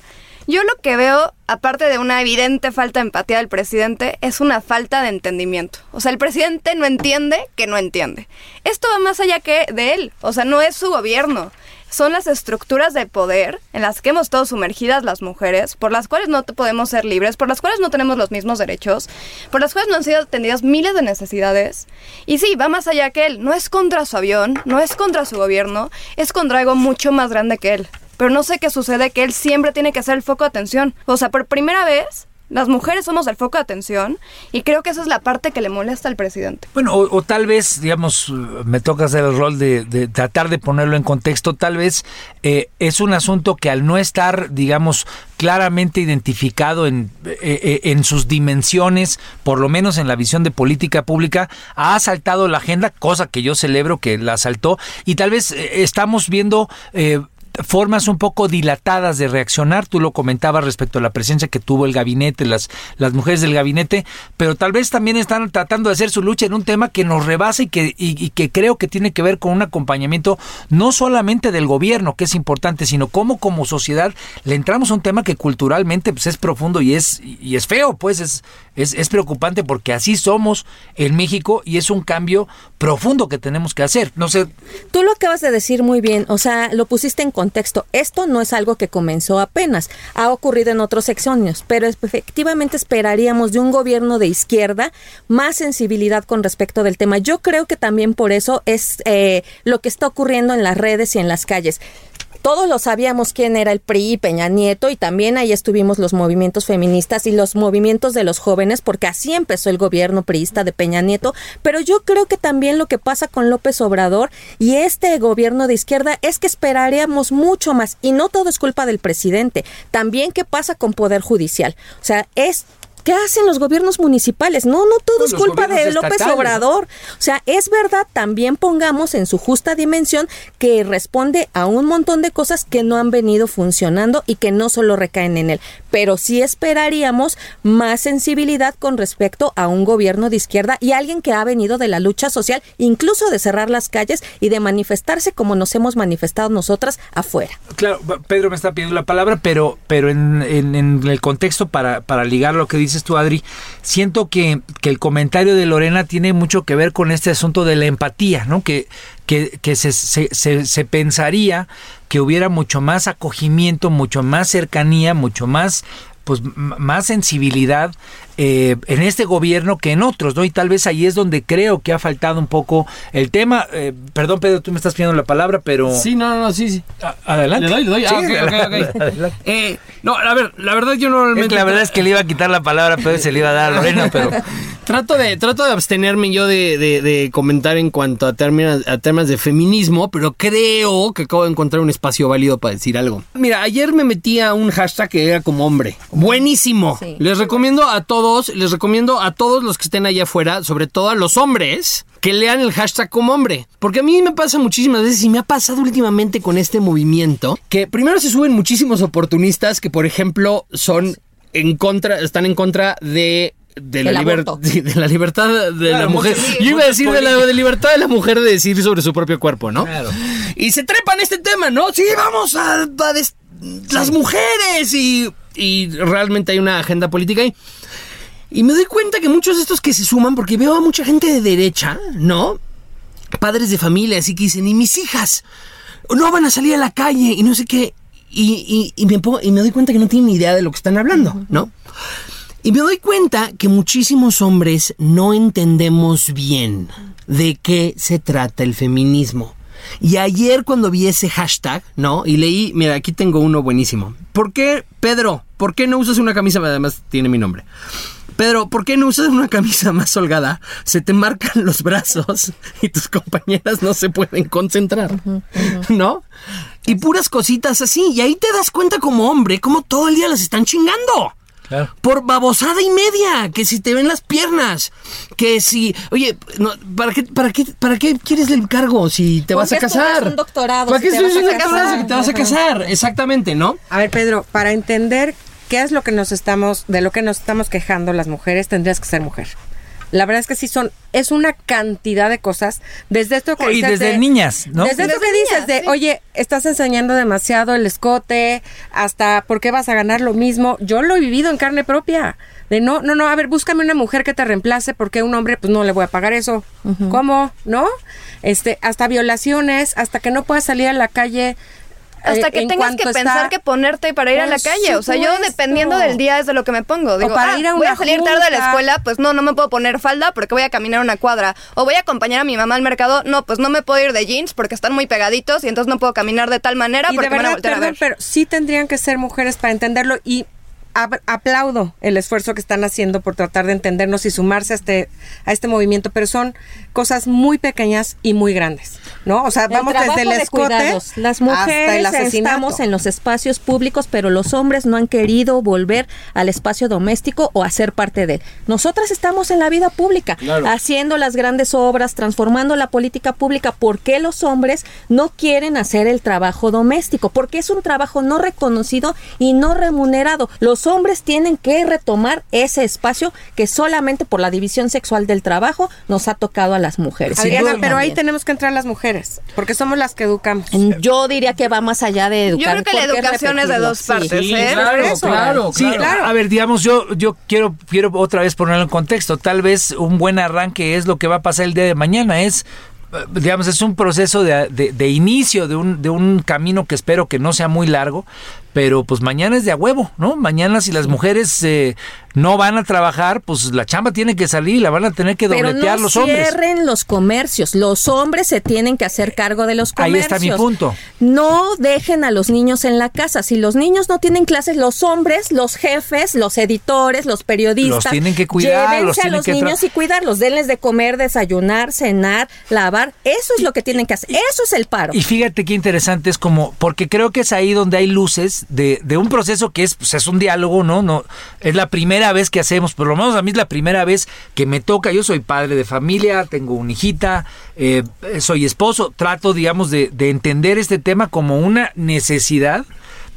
Yo lo que veo, aparte de una evidente falta de empatía del presidente, es una falta de entendimiento. O sea, el presidente no entiende que no entiende. Esto va más allá que de él. O sea, no es su gobierno. Son las estructuras de poder en las que hemos estado sumergidas las mujeres, por las cuales no podemos ser libres, por las cuales no tenemos los mismos derechos, por las cuales no han sido atendidas miles de necesidades. Y sí, va más allá que él. No es contra su avión, no es contra su gobierno, es contra algo mucho más grande que él. Pero no sé qué sucede, que él siempre tiene que ser el foco de atención. O sea, por primera vez, las mujeres somos el foco de atención y creo que esa es la parte que le molesta al presidente. Bueno, o, o tal vez, digamos, me toca hacer el rol de, tratar de ponerlo en contexto, tal vez eh, es un asunto que al no estar, digamos, claramente identificado en, eh, eh, en sus dimensiones, por lo menos en la visión de política pública, ha asaltado la agenda, cosa que yo celebro que la asaltó, y tal vez estamos viendo... formas un poco dilatadas de reaccionar. Tú lo comentabas respecto a la presencia que tuvo el gabinete, las, las mujeres del gabinete, pero tal vez también están tratando de hacer su lucha en un tema que nos rebasa y que, y que creo que tiene que ver con un acompañamiento no solamente del gobierno, que es importante, sino cómo como sociedad le entramos a un tema que culturalmente pues, es profundo y es, y es feo, pues es, Es, es preocupante porque así somos en México y es un cambio profundo que tenemos que hacer. No sé, Tú lo acabas de decir muy bien, o sea, lo pusiste en contexto. Esto no es algo que comenzó apenas, ha ocurrido en otros sexenios, pero efectivamente esperaríamos de un gobierno de izquierda más sensibilidad con respecto del tema. Yo creo que también por eso es eh, lo que está ocurriendo en las redes y en las calles. Todos lo sabíamos quién era el PRI y Peña Nieto y también ahí estuvimos los movimientos feministas y los movimientos de los jóvenes porque así empezó el gobierno priista de Peña Nieto, pero yo creo que también lo que pasa con López Obrador y este gobierno de izquierda es que esperaríamos mucho más y no todo es culpa del presidente, también qué pasa con poder judicial. O sea, es ¿Qué hacen los gobiernos municipales? No, no todo Pues es culpa de López. Obrador. O sea, es verdad, también pongamos en su justa dimensión que responde a un montón de cosas que no han venido funcionando y que no solo recaen en él. Pero sí esperaríamos más sensibilidad con respecto a un gobierno de izquierda y alguien que ha venido de la lucha social, incluso de cerrar las calles y de manifestarse como nos hemos manifestado nosotras afuera. Claro, Pedro me está pidiendo la palabra, pero, pero en, en- en el contexto para, para ligar lo que dices tú, Adri, siento que, que el comentario de Lorena tiene mucho que ver con este asunto de la empatía, ¿no? Que, que, que se, se, se- se pensaría que hubiera mucho más acogimiento, mucho más cercanía, mucho más pues más sensibilidad eh, en este gobierno que en otros, ¿no? Y tal vez ahí es donde creo que ha faltado un poco el tema. Eh, perdón, Pedro, tú me estás pidiendo la palabra, pero... Sí, no, no, no, sí, sí. A- adelante. Le doy, le doy. Ah, Sí, ok, ok, adelante, ok. adelante. Eh, no, a ver, la verdad yo Es normalmente... que la verdad es que le iba a quitar la palabra, pero se le iba a dar a Lorena, pero Trato de, trato de abstenerme yo de, de- de comentar en cuanto a términos, a temas de feminismo, pero creo que acabo de encontrar un espacio válido para decir algo. Mira, ayer me metí a un hashtag que era como hombre. Buenísimo. Sí. Les recomiendo a todos, les recomiendo a todos los que estén allá afuera, sobre todo a los hombres, que lean el hashtag como hombre. Porque a mí me pasa muchísimas veces y me ha pasado últimamente con este movimiento, que primero se suben muchísimos oportunistas que, por ejemplo, son en contra, están en contra de de la, de la libertad de la mujer. Yo iba a decir de la de libertad de la mujer de decir sobre su propio cuerpo, ¿no? Claro. Y se trepan este tema, ¿no? Sí, vamos a, las mujeres y, y realmente hay una agenda política ahí. Y me doy cuenta que muchos de estos que se suman, porque veo a mucha gente de derecha, ¿no? Padres de familia, así que dicen, y mis hijas no van a salir a la calle y no sé qué. Y, y- y me, pongo- y me doy cuenta que no tienen ni idea de lo que están hablando, ¿no? Y me doy cuenta que muchísimos hombres no entendemos bien de qué se trata el feminismo. Y ayer cuando vi ese hashtag, ¿no? Y leí, mira, aquí tengo uno buenísimo. ¿Por qué, Pedro, por qué no usas una camisa? Además tiene mi nombre. Pedro, ¿por qué no usas una camisa más holgada? Se te marcan los brazos y tus compañeras no se pueden concentrar, ¿no? Y puras cositas así. Y ahí te das cuenta como hombre, cómo todo el día las están chingando. Claro. Por babosada y media, que si te ven las piernas, que si, oye, no, ¿para qué, para qué, para qué quieres el cargo si te ¿Por vas a casar? un doctorado ¿Para si qué estudias un doctorado si te vas a casar? Exactamente, ¿no? A ver, Pedro, para entender qué es lo que nos estamos, de lo que nos estamos quejando las mujeres, tendrías que ser mujer. La verdad es que sí son, es una cantidad de cosas. Desde esto que Y dices desde de- niñas, ¿no? Desde esto que dices niñas, de, sí. oye, estás enseñando demasiado el escote, hasta por qué vas a ganar lo mismo. Yo lo he vivido en carne propia. De no, no, no, a ver, búscame una mujer que te reemplace porque a un hombre pues no le voy a pagar eso. ¿Cómo? ¿No? Este, hasta violaciones, hasta que no puedas salir a la calle. Hasta eh, que en tengas que pensar está- que ponerte para ir a la calle. O sea, yo dependiendo del día es de lo que me pongo. Digo, para ah, ir a voy a salir tarde a la escuela, pues no, no me puedo poner falda porque voy a caminar una cuadra. O voy a acompañar a mi mamá al mercado, no, pues no me puedo ir de jeans porque están muy pegaditos y entonces no puedo caminar de tal manera y porque de me van a verdad, voltear a perdón, ver. pero sí tendrían que ser mujeres para entenderlo y aplaudo el esfuerzo que están haciendo por tratar de entendernos y sumarse a este a este movimiento, pero son cosas muy pequeñas y muy grandes, ¿no? O sea, El vamos desde el de escote cuidados. Las hasta mujeres el asesinato. estamos en los espacios públicos, pero los hombres no han querido volver al espacio doméstico o a ser parte de él. Nosotras estamos en la vida pública, haciendo las grandes obras, transformando la política pública. ¿Por qué los hombres no quieren hacer el trabajo doméstico? Porque es un trabajo no reconocido y no remunerado. Los hombres tienen que retomar ese espacio que solamente por la división sexual del trabajo nos ha tocado a las mujeres. Adriana, pero ahí tenemos que entrar las mujeres, porque somos las que educamos. Yo diría que va más allá de educar. creo que la ¿por qué educación es de dos partes, Sí. ¿eh? claro, Por eso. claro, Sí, claro. a- A ver, digamos, yo, yo quiero, quiero otra vez ponerlo en contexto. Tal vez un buen arranque es lo que va a pasar el día de mañana. Es, eh, digamos, es un proceso de, de- de inicio de un, de un camino que espero que no sea muy largo. Pero pues mañana es de a huevo, ¿no? Mañana si las mujeres eh, no van a trabajar, pues la chamba tiene que salir y la van a tener que Pero dobletear no los hombres. cierren los comercios. Los hombres se tienen que hacer cargo de los Ahí comercios. está mi punto. No dejen a los niños en la casa. Si los niños no tienen clases, los hombres, los jefes, los editores, los periodistas, Los tienen que cuidar, los a los que niños y cuidarlos. Denles de comer, desayunar, cenar, lavar. Eso es lo que tienen que hacer. Eso es el paro. Y fíjate qué interesante es como, porque creo que es ahí donde hay luces de, de un proceso que es, pues, es un diálogo, ¿no? no Es la primera vez que hacemos, por lo menos a mí es la primera vez que me toca, yo soy padre de familia, tengo una hijita, eh, soy esposo, trato, digamos, de, de entender este tema como una necesidad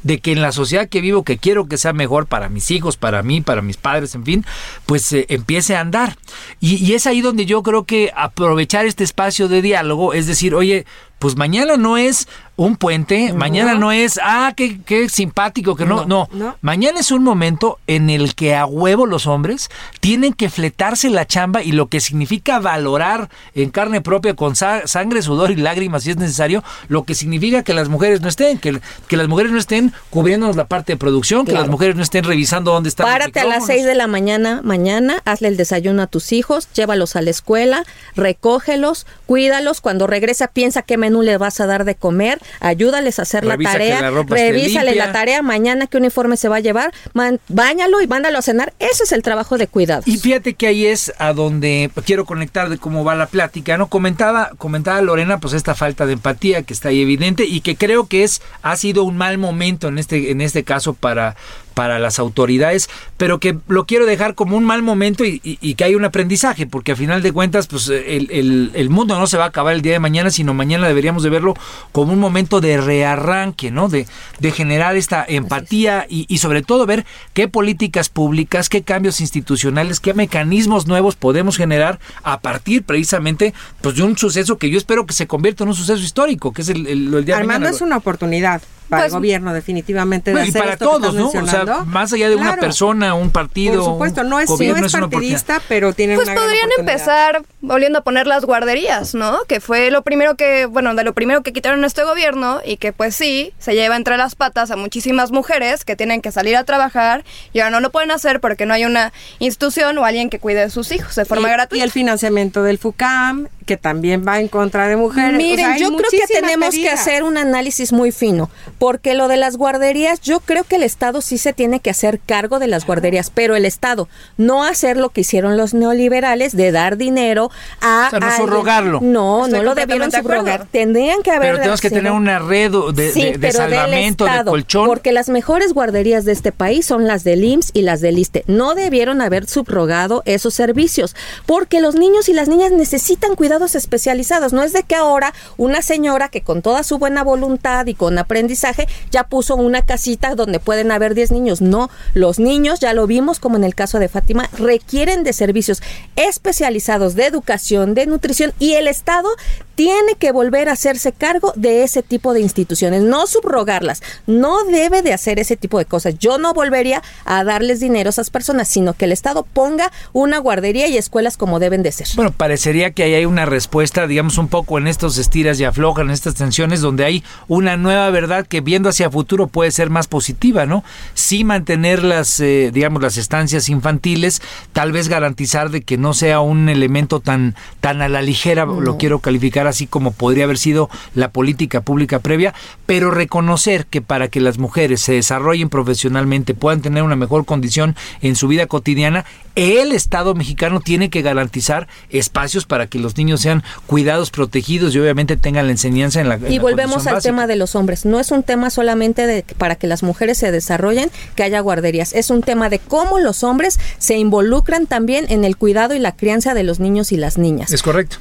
de que en la sociedad que vivo, que quiero que sea mejor para mis hijos, para mí, para mis padres, en fin, pues eh, empiece a andar. Y, y es ahí donde yo creo que aprovechar este espacio de diálogo, es decir, oye, pues mañana no es un puente, mañana no es, ah, qué, qué simpático, que no, no, no. Mañana es un momento en el que a huevo los hombres tienen que fletarse la chamba y lo que significa valorar en carne propia con sa- sangre, sudor y lágrimas si es necesario, lo que significa que las mujeres no estén, que, que las mujeres no estén cubriéndonos la parte de producción, que las mujeres no estén revisando dónde están los Párate a las micrófonos. 6 de la mañana, mañana, hazle el desayuno a tus hijos, llévalos a la escuela, recógelos, cuídalos, cuando regresa piensa qué menú le vas a dar de comer, ayúdales a hacer Revisa la tarea, la revísale la tarea mañana qué uniforme se va a llevar, man- báñalo y mándalo a cenar, eso es el trabajo de cuidados. Y fíjate que ahí es a donde quiero conectar de cómo va la plática, ¿no? Comentaba, comentaba Lorena, pues esta falta de empatía que está ahí evidente y que creo que es, ha sido un mal momento en este, en este caso para, para las autoridades, pero que lo quiero dejar como un mal momento y, y- y que hay un aprendizaje, porque a final de cuentas, pues el, el- el mundo no se va a acabar el día de mañana, sino mañana deberíamos de verlo como un momento de rearranque, ¿no? De, de generar esta empatía y, y sobre todo ver qué políticas públicas, qué cambios institucionales, qué mecanismos nuevos podemos generar a partir precisamente pues, de un suceso que yo espero que se convierta en un suceso histórico, que es el, el- día de Armando mañana. es una oportunidad para Pues- el gobierno definitivamente de y hacer para esto que todos, estás ¿no? O sea, más allá de una persona, un partido. Por supuesto, no es, no es partidista, pero tiene Pues una podrían empezar volviendo a poner las guarderías, ¿no? Que fue lo primero que, bueno, de lo primero que quitaron este gobierno y que pues sí, se lleva entre las patas a muchísimas mujeres que tienen que salir a trabajar y ahora no lo pueden hacer porque no hay una institución o alguien que cuide de sus hijos de forma y, gratuita. y el financiamiento del FUCAM, que también va en contra de mujeres. O Miren, sea, yo creo que tenemos que hacer un análisis muy fino, porque lo de las guarderías, yo creo que el Estado sí se tiene que hacer cargo de las guarderías, pero el Estado no hacer lo que hicieron los neoliberales de dar dinero a O sea, no alguien. subrogarlo. No, Estoy no lo debieron subrogar. Tendrían que haber Pero tenemos que tener una red de, Sí, de- de salvamento, de colchón. Porque las mejores guarderías de este país son las del IMSS y las del ISTE. No debieron haber subrogado esos servicios, porque los niños y las niñas necesitan especializados. No es de que ahora una señora que con toda su buena voluntad y con aprendizaje ya puso una casita donde pueden haber 10 niños. No, los niños, ya lo vimos como en el caso de Fátima, requieren de servicios especializados de educación, de nutrición y el Estado tiene que volver a hacerse cargo de ese tipo de instituciones, no subrogarlas, no debe de hacer ese tipo de cosas. Yo no volvería a darles dinero a esas personas, sino que el Estado ponga una guardería y escuelas como deben de ser. Bueno, parecería que ahí hay una respuesta, digamos, un poco en estos estiras y aflojan, en estas tensiones, donde hay una nueva verdad que viendo hacia futuro puede ser más positiva, ¿no? Sí mantener las, eh, digamos, las estancias infantiles, tal vez garantizar de que no sea un elemento tan, tan a la ligera, lo quiero calificar así como podría haber sido la política pública previa, pero reconocer que para que las mujeres se desarrollen profesionalmente, puedan tener una mejor condición en su vida cotidiana, el Estado mexicano tiene que garantizar espacios para que los niños sean cuidados, protegidos y obviamente tengan la enseñanza en la en Y volvemos al básica. tema de los hombres. No es un tema solamente de para que las mujeres se desarrollen, que haya guarderías. Es un tema de cómo los hombres se involucran también en el cuidado y la crianza de los niños y las niñas. Es correcto.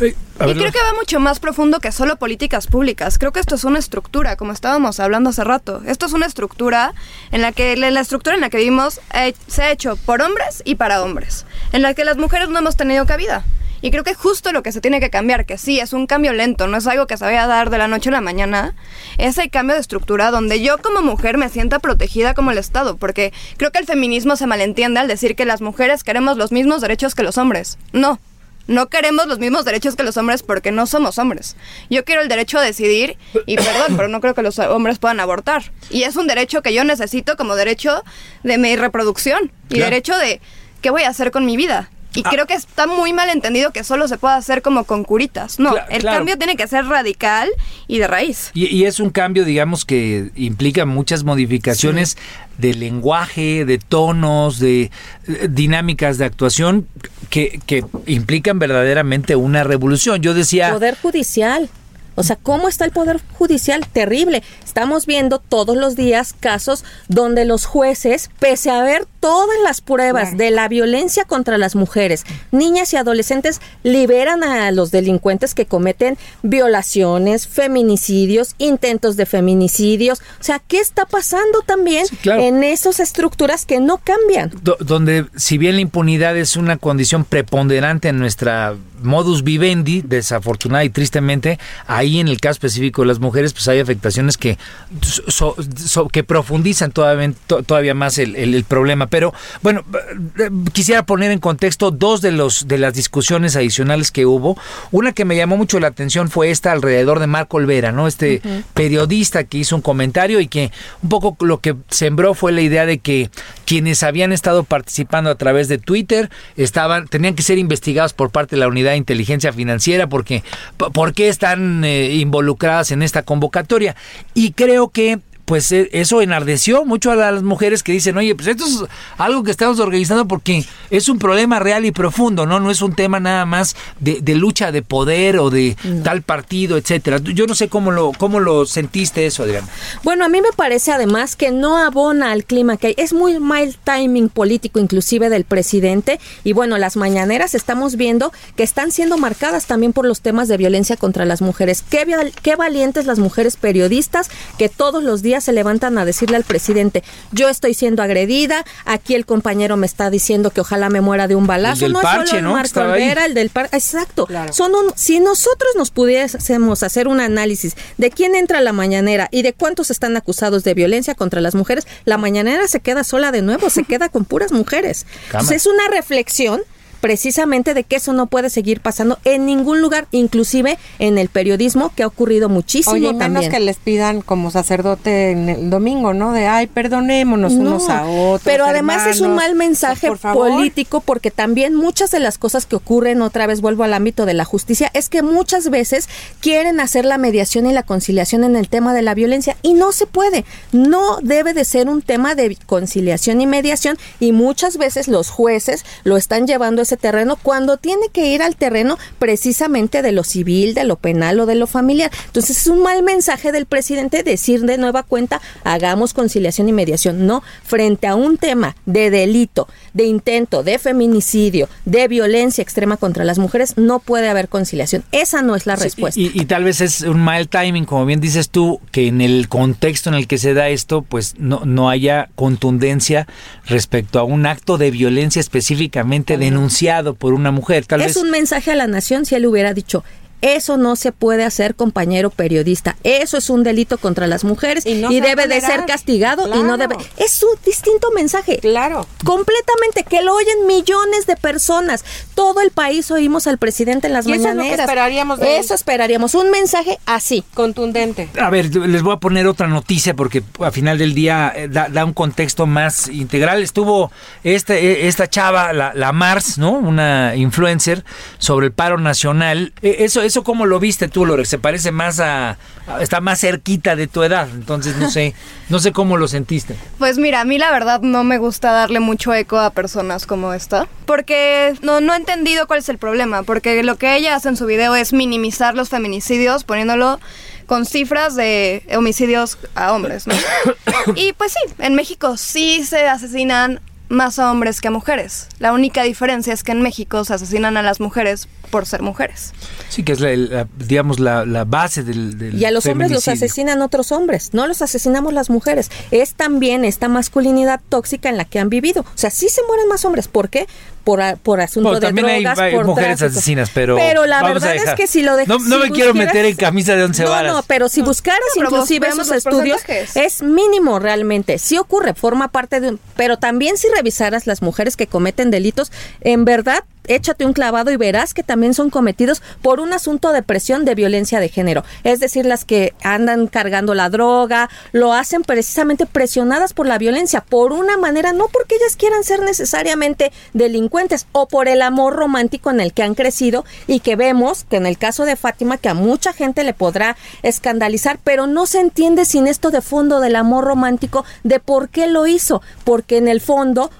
y creo que va mucho más profundo que solo políticas públicas. Creo que esto es una estructura, como estábamos hablando hace rato. Esto es una estructura en la que la estructura en la que vivimos eh, se ha hecho por hombres y para hombres, en la que las mujeres no hemos tenido cabida. Y creo que justo lo que se tiene que cambiar, que sí, es un cambio lento, no es algo que se vaya a dar de la noche a la mañana, es el cambio de estructura donde yo como mujer me sienta protegida como el Estado, porque creo que el feminismo se malentiende al decir que las mujeres queremos los mismos derechos que los hombres. No, no queremos los mismos derechos que los hombres porque no somos hombres. Yo quiero el derecho a decidir y perdón, pero no creo que los hombres puedan abortar. Y es un derecho que yo necesito como derecho de mi reproducción y derecho de qué voy a hacer con mi vida. Y Ah. creo que está muy mal entendido que solo se pueda hacer como con curitas. No, Cla- el claro. cambio tiene que ser radical y de raíz. Y, y es un cambio, digamos, que implica muchas modificaciones de lenguaje, de tonos, de eh, dinámicas de actuación que, que implican verdaderamente una revolución. Yo decía... Poder judicial. O sea, ¿cómo está el Poder Judicial? Terrible. Estamos viendo todos los días casos donde los jueces, pese a ver todas las pruebas de la violencia contra las mujeres, niñas y adolescentes, liberan a los delincuentes que cometen violaciones, feminicidios, intentos de feminicidios. O sea, ¿qué está pasando también claro. en esas estructuras que no cambian? do- donde si bien la impunidad es una condición preponderante en nuestra modus vivendi, desafortunada y tristemente, ahí en el caso específico de las mujeres, pues hay afectaciones que, so- so- que profundizan todavía, to- todavía más el, el- el problema. Pero bueno, eh, quisiera poner en contexto dos de los de las discusiones adicionales que hubo. Una que me llamó mucho la atención fue esta alrededor de Marco Olvera, ¿no? Este periodista que hizo un comentario y que un poco lo que sembró fue la idea de que quienes habían estado participando a través de Twitter estaban tenían que ser investigados por parte de la unidad de inteligencia financiera porque por qué están eh, involucradas en esta convocatoria y creo que pues eh, eso enardeció mucho a las mujeres que dicen, oye, pues esto es algo que estamos organizando porque es un problema real y profundo, ¿no? No es un tema nada más de, de lucha de poder o de tal partido, etcétera. Yo no sé cómo lo, cómo lo sentiste eso, Adrián. Bueno, a mí me parece además que no abona al clima que hay. Es muy mal timing político inclusive del presidente. Y bueno, las mañaneras estamos viendo que están siendo marcadas también por los temas de violencia contra las mujeres. Qué, qué valientes las mujeres periodistas que todos los días se levantan a decirle al presidente, yo estoy siendo agredida, aquí el compañero me está diciendo que ojalá me muera de un balazo. del no parche, es solo el ¿no? Marco. Olvera, el del par exacto. Son un- si nosotros nos pudiésemos hacer un análisis de quién entra a la mañanera y de cuántos están acusados de violencia contra las mujeres, la mañanera se queda sola de nuevo, se queda con puras mujeres. Entonces, es una reflexión precisamente de que eso no puede seguir pasando en ningún lugar, inclusive en el periodismo, que ha ocurrido muchísimo Oye, y menos también. que les pidan como sacerdote en el domingo, ¿no? De, ay, perdonémonos No, unos a otros. Pero además es un hermanos". mal mensaje Por político porque también muchas de las cosas que ocurren, otra vez vuelvo al ámbito de la justicia, es que muchas veces quieren hacer la mediación y la conciliación en el tema de la violencia y no se puede. No debe de ser un tema de conciliación y mediación y muchas veces los jueces lo están llevando a ese terreno cuando tiene que ir al terreno precisamente de lo civil, de lo penal o de lo familiar. Entonces es un mal mensaje del presidente decir de nueva cuenta hagamos conciliación y mediación. No, frente a un tema de delito, de intento, de feminicidio, de violencia extrema contra las mujeres, no puede haber conciliación. Esa no es la Sí, respuesta. Y, y tal vez es un mal timing, como bien dices tú, que en el contexto en el que se da esto, pues no, no haya contundencia respecto a un acto de violencia específicamente denunciado por una mujer. Tal es vez un mensaje a la nación si él hubiera dicho eso no se puede hacer, compañero periodista. Eso es un delito contra las mujeres y, no debe de ser castigado y no debe. Es un distinto mensaje. Claro. Completamente que lo oyen millones de personas. Todo el país oímos al presidente en las Y eso es lo que esperaríamos de él. Eso esperaríamos. Un mensaje así. Contundente. A ver, les voy a poner otra noticia porque a final del día eh, da, da un contexto más integral. Estuvo este, eh, esta chava, la, la Mars, ¿no? Una influencer sobre el paro nacional. Eh, Eso, eso cómo lo viste tú, Lorex? Se parece más a, a- está más cerquita de tu edad. Entonces no sé, no sé cómo lo sentiste. Pues mira, a mí la verdad no me gusta darle mucho eco a personas como esta, porque no, no he entendido cuál es el problema, porque lo que ella hace en su video es minimizar los feminicidios poniéndolo con cifras de homicidios a hombres, ¿no? Y pues sí, en México sí se asesinan más a hombres que a mujeres. La única diferencia es que en México se asesinan a las mujeres por ser mujeres. Sí, que es la, la- digamos la, la base del, del Y a los hombres los asesinan otros hombres, no los asesinamos las mujeres. Es también esta masculinidad tóxica en la que han vivido. O sea, sí se mueren más hombres. ¿Por qué? Por, por asunto Bueno, de también hay, drogas, hay por mujeres tráfico. asesinas, pero. Pero la vamos a verdad es dejar. que si lo dejas. No, no me quiero meter en camisa de once no, varas. No, pero si buscaras pero vos inclusive esos los estudios, es mínimo realmente. Sí ocurre, forma parte de un. Pero también si revisaras las mujeres que cometen delitos, en verdad. Échate un clavado y verás que también son cometidos por un asunto de presión de violencia de género. Es decir, las que andan cargando la droga, lo hacen precisamente presionadas por la violencia, por una manera, no porque ellas quieran ser necesariamente delincuentes o por el amor romántico en el que han crecido y que vemos que en el caso de Fátima, que a mucha gente le podrá escandalizar, pero no se entiende sin esto de fondo del amor romántico de por qué lo hizo, porque en el fondo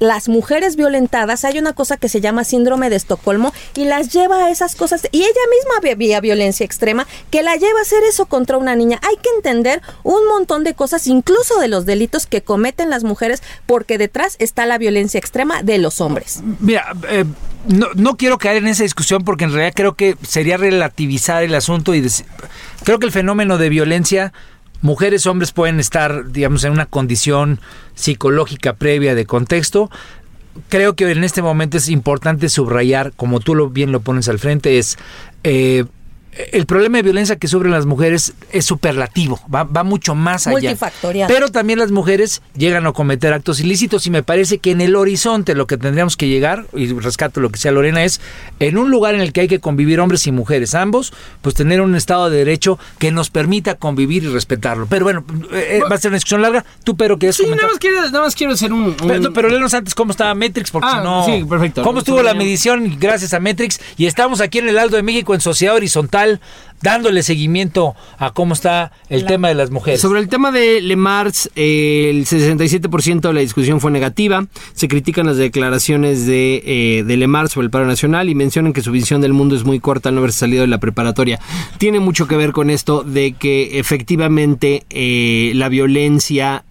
las mujeres violentadas, hay una cosa que se llama síndrome de Estocolmo y las lleva a esas cosas. Y ella misma vivía violencia extrema que la lleva a hacer eso contra una niña. Hay que entender un montón de cosas, incluso de los delitos que cometen las mujeres, porque detrás está la violencia extrema de los hombres. Mira, eh, no, no quiero caer en esa discusión porque en realidad creo que sería relativizar el asunto y dec- creo que el fenómeno de violencia, mujeres, hombres pueden estar, digamos, en una condición psicológica previa de contexto. Creo que en este momento es importante subrayar, como tú lo bien lo pones al frente, es eh, el problema de violencia que sufren las mujeres es superlativo, va, va mucho más allá. Multifactorial. Pero también las mujeres llegan a cometer actos ilícitos y me parece que en el horizonte lo que tendríamos que llegar, y rescato lo que sea Lorena, es en un lugar en el que hay que convivir hombres y mujeres, ambos, pues tener un Estado de Derecho que nos permita convivir y respetarlo. Pero bueno, eh, va a ser una discusión larga. Tú, pero que Sí, nada más quiero, nada más quiero hacer un... un- Pero, pero léenos antes cómo estaba Metrix, porque Ah, si no. sí, perfecto. ¿Cómo estuvo la medición? Gracias a Metrix. Y estamos aquí en el Aldo de México en Sociedad Horizontal, dándole seguimiento a cómo está el tema de las mujeres. Sobre el tema de Le Mars, eh, el 67% de la discusión fue negativa. Se critican las declaraciones de, eh, de Le Mars sobre el paro nacional y mencionan que su visión del mundo es muy corta al no haber salido de la preparatoria. Tiene mucho que ver con esto de que efectivamente eh, la violencia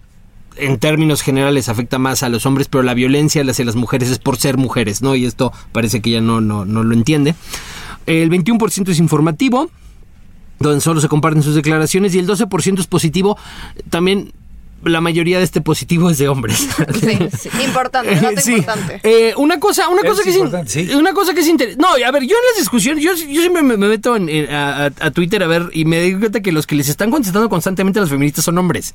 en términos generales afecta más a los hombres, pero la violencia hacia las mujeres es por ser mujeres, ¿no? Y esto parece que ella no, no, no lo entiende. El 21% es informativo, donde solo se comparten sus declaraciones, y el 12% es positivo. También la mayoría de este positivo es de hombres. Sí, sí, importante, dato Sí. importante. Eh, una cosa, una Es cosa que es, in- importante, sí. una cosa que es interesante. No, a ver, yo en las discusiones, yo, yo siempre me, me meto en- en- a, a- a Twitter a ver y me doy cuenta que los que les están contestando constantemente a los feministas son hombres.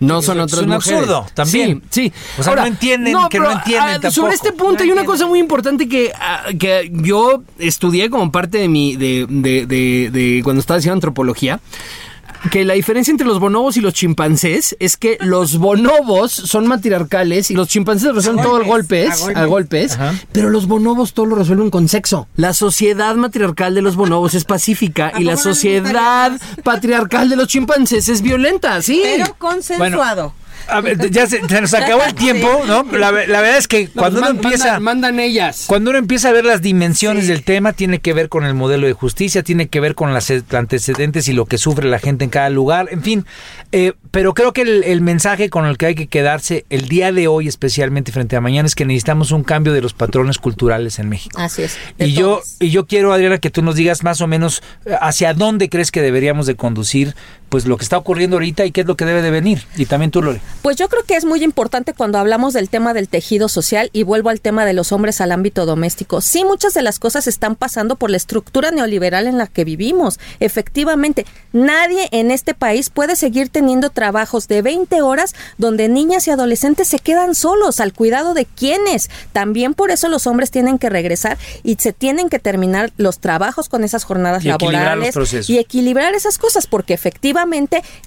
No son Es otras un mujeres. absurdo, también. Sí, sí. O sea, no entienden que no entienden ah, tampoco. Sobre este punto No hay una cosa muy importante que, ah, que yo estudié como parte de mi de, de, de, de cuando estaba haciendo antropología. Que la diferencia entre los bonobos y los chimpancés es que los bonobos son matriarcales y los chimpancés resuelven todo a golpes, a golpes, pero los bonobos todo lo resuelven con sexo. La sociedad matriarcal de los bonobos es pacífica y la sociedad patriarcal de los chimpancés es violenta, sí. Pero consensuado. A ver, ya se, se nos acabó el tiempo, ¿no? La, la verdad es que cuando uno empieza... mandan, mandan ellas. Cuando uno empieza a ver las dimensiones del tema, tiene que ver con el modelo de justicia, tiene que ver con las antecedentes y lo que sufre la gente en cada lugar, en fin. Eh, pero creo que el, el mensaje con el que hay que quedarse el día de hoy, especialmente frente a mañana, es que necesitamos un cambio de los patrones culturales en México. Así es. Y yo, y yo quiero, Adriana, que tú nos digas más o menos eh, hacia dónde crees que deberíamos de conducir pues lo que está ocurriendo ahorita y qué es lo que debe de venir. Y también tú, Lore. Pues yo creo que es muy importante cuando hablamos del tema del tejido social y vuelvo al tema de los hombres al ámbito doméstico. Sí, muchas de las cosas están pasando por la estructura neoliberal en la que vivimos. Efectivamente, nadie en este país puede seguir teniendo trabajos de 20 horas donde niñas y adolescentes se quedan solos al cuidado de quienes. También por eso los hombres tienen que regresar y se tienen que terminar los trabajos con esas jornadas Y equilibrar los laborales procesos. y equilibrar esas cosas, porque efectivamente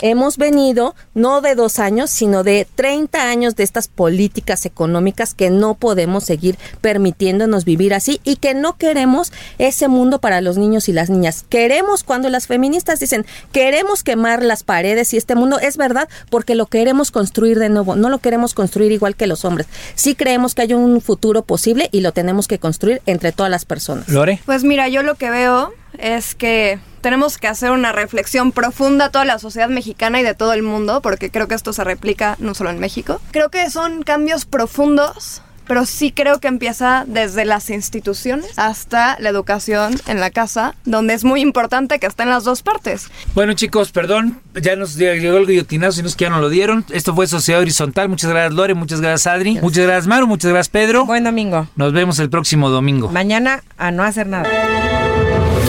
hemos venido no de dos años, sino de 30 años de estas políticas económicas que no podemos seguir permitiéndonos vivir así y que no queremos ese mundo para los niños y las niñas. Queremos, cuando las feministas dicen, queremos quemar las paredes y este mundo, es verdad, porque lo queremos construir de nuevo, no lo queremos construir igual que los hombres. Sí creemos que hay un futuro posible y lo tenemos que construir entre todas las personas. Lore. Pues mira, yo lo que veo es que tenemos que hacer una reflexión profunda a toda la sociedad mexicana y de todo el mundo, porque creo que esto se replica no solo en México. Creo que son cambios profundos pero sí creo que empieza desde las instituciones hasta la educación en la casa, donde es muy importante que estén las dos partes. Bueno chicos, perdón, ya nos llegó el guillotinazo y nos que ya no lo dieron. Esto fue Sociedad Horizontal. Muchas gracias Lore, muchas gracias Adri, muchas gracias Maru, muchas gracias Pedro. Buen domingo. Nos vemos el próximo domingo. Mañana a no hacer nada.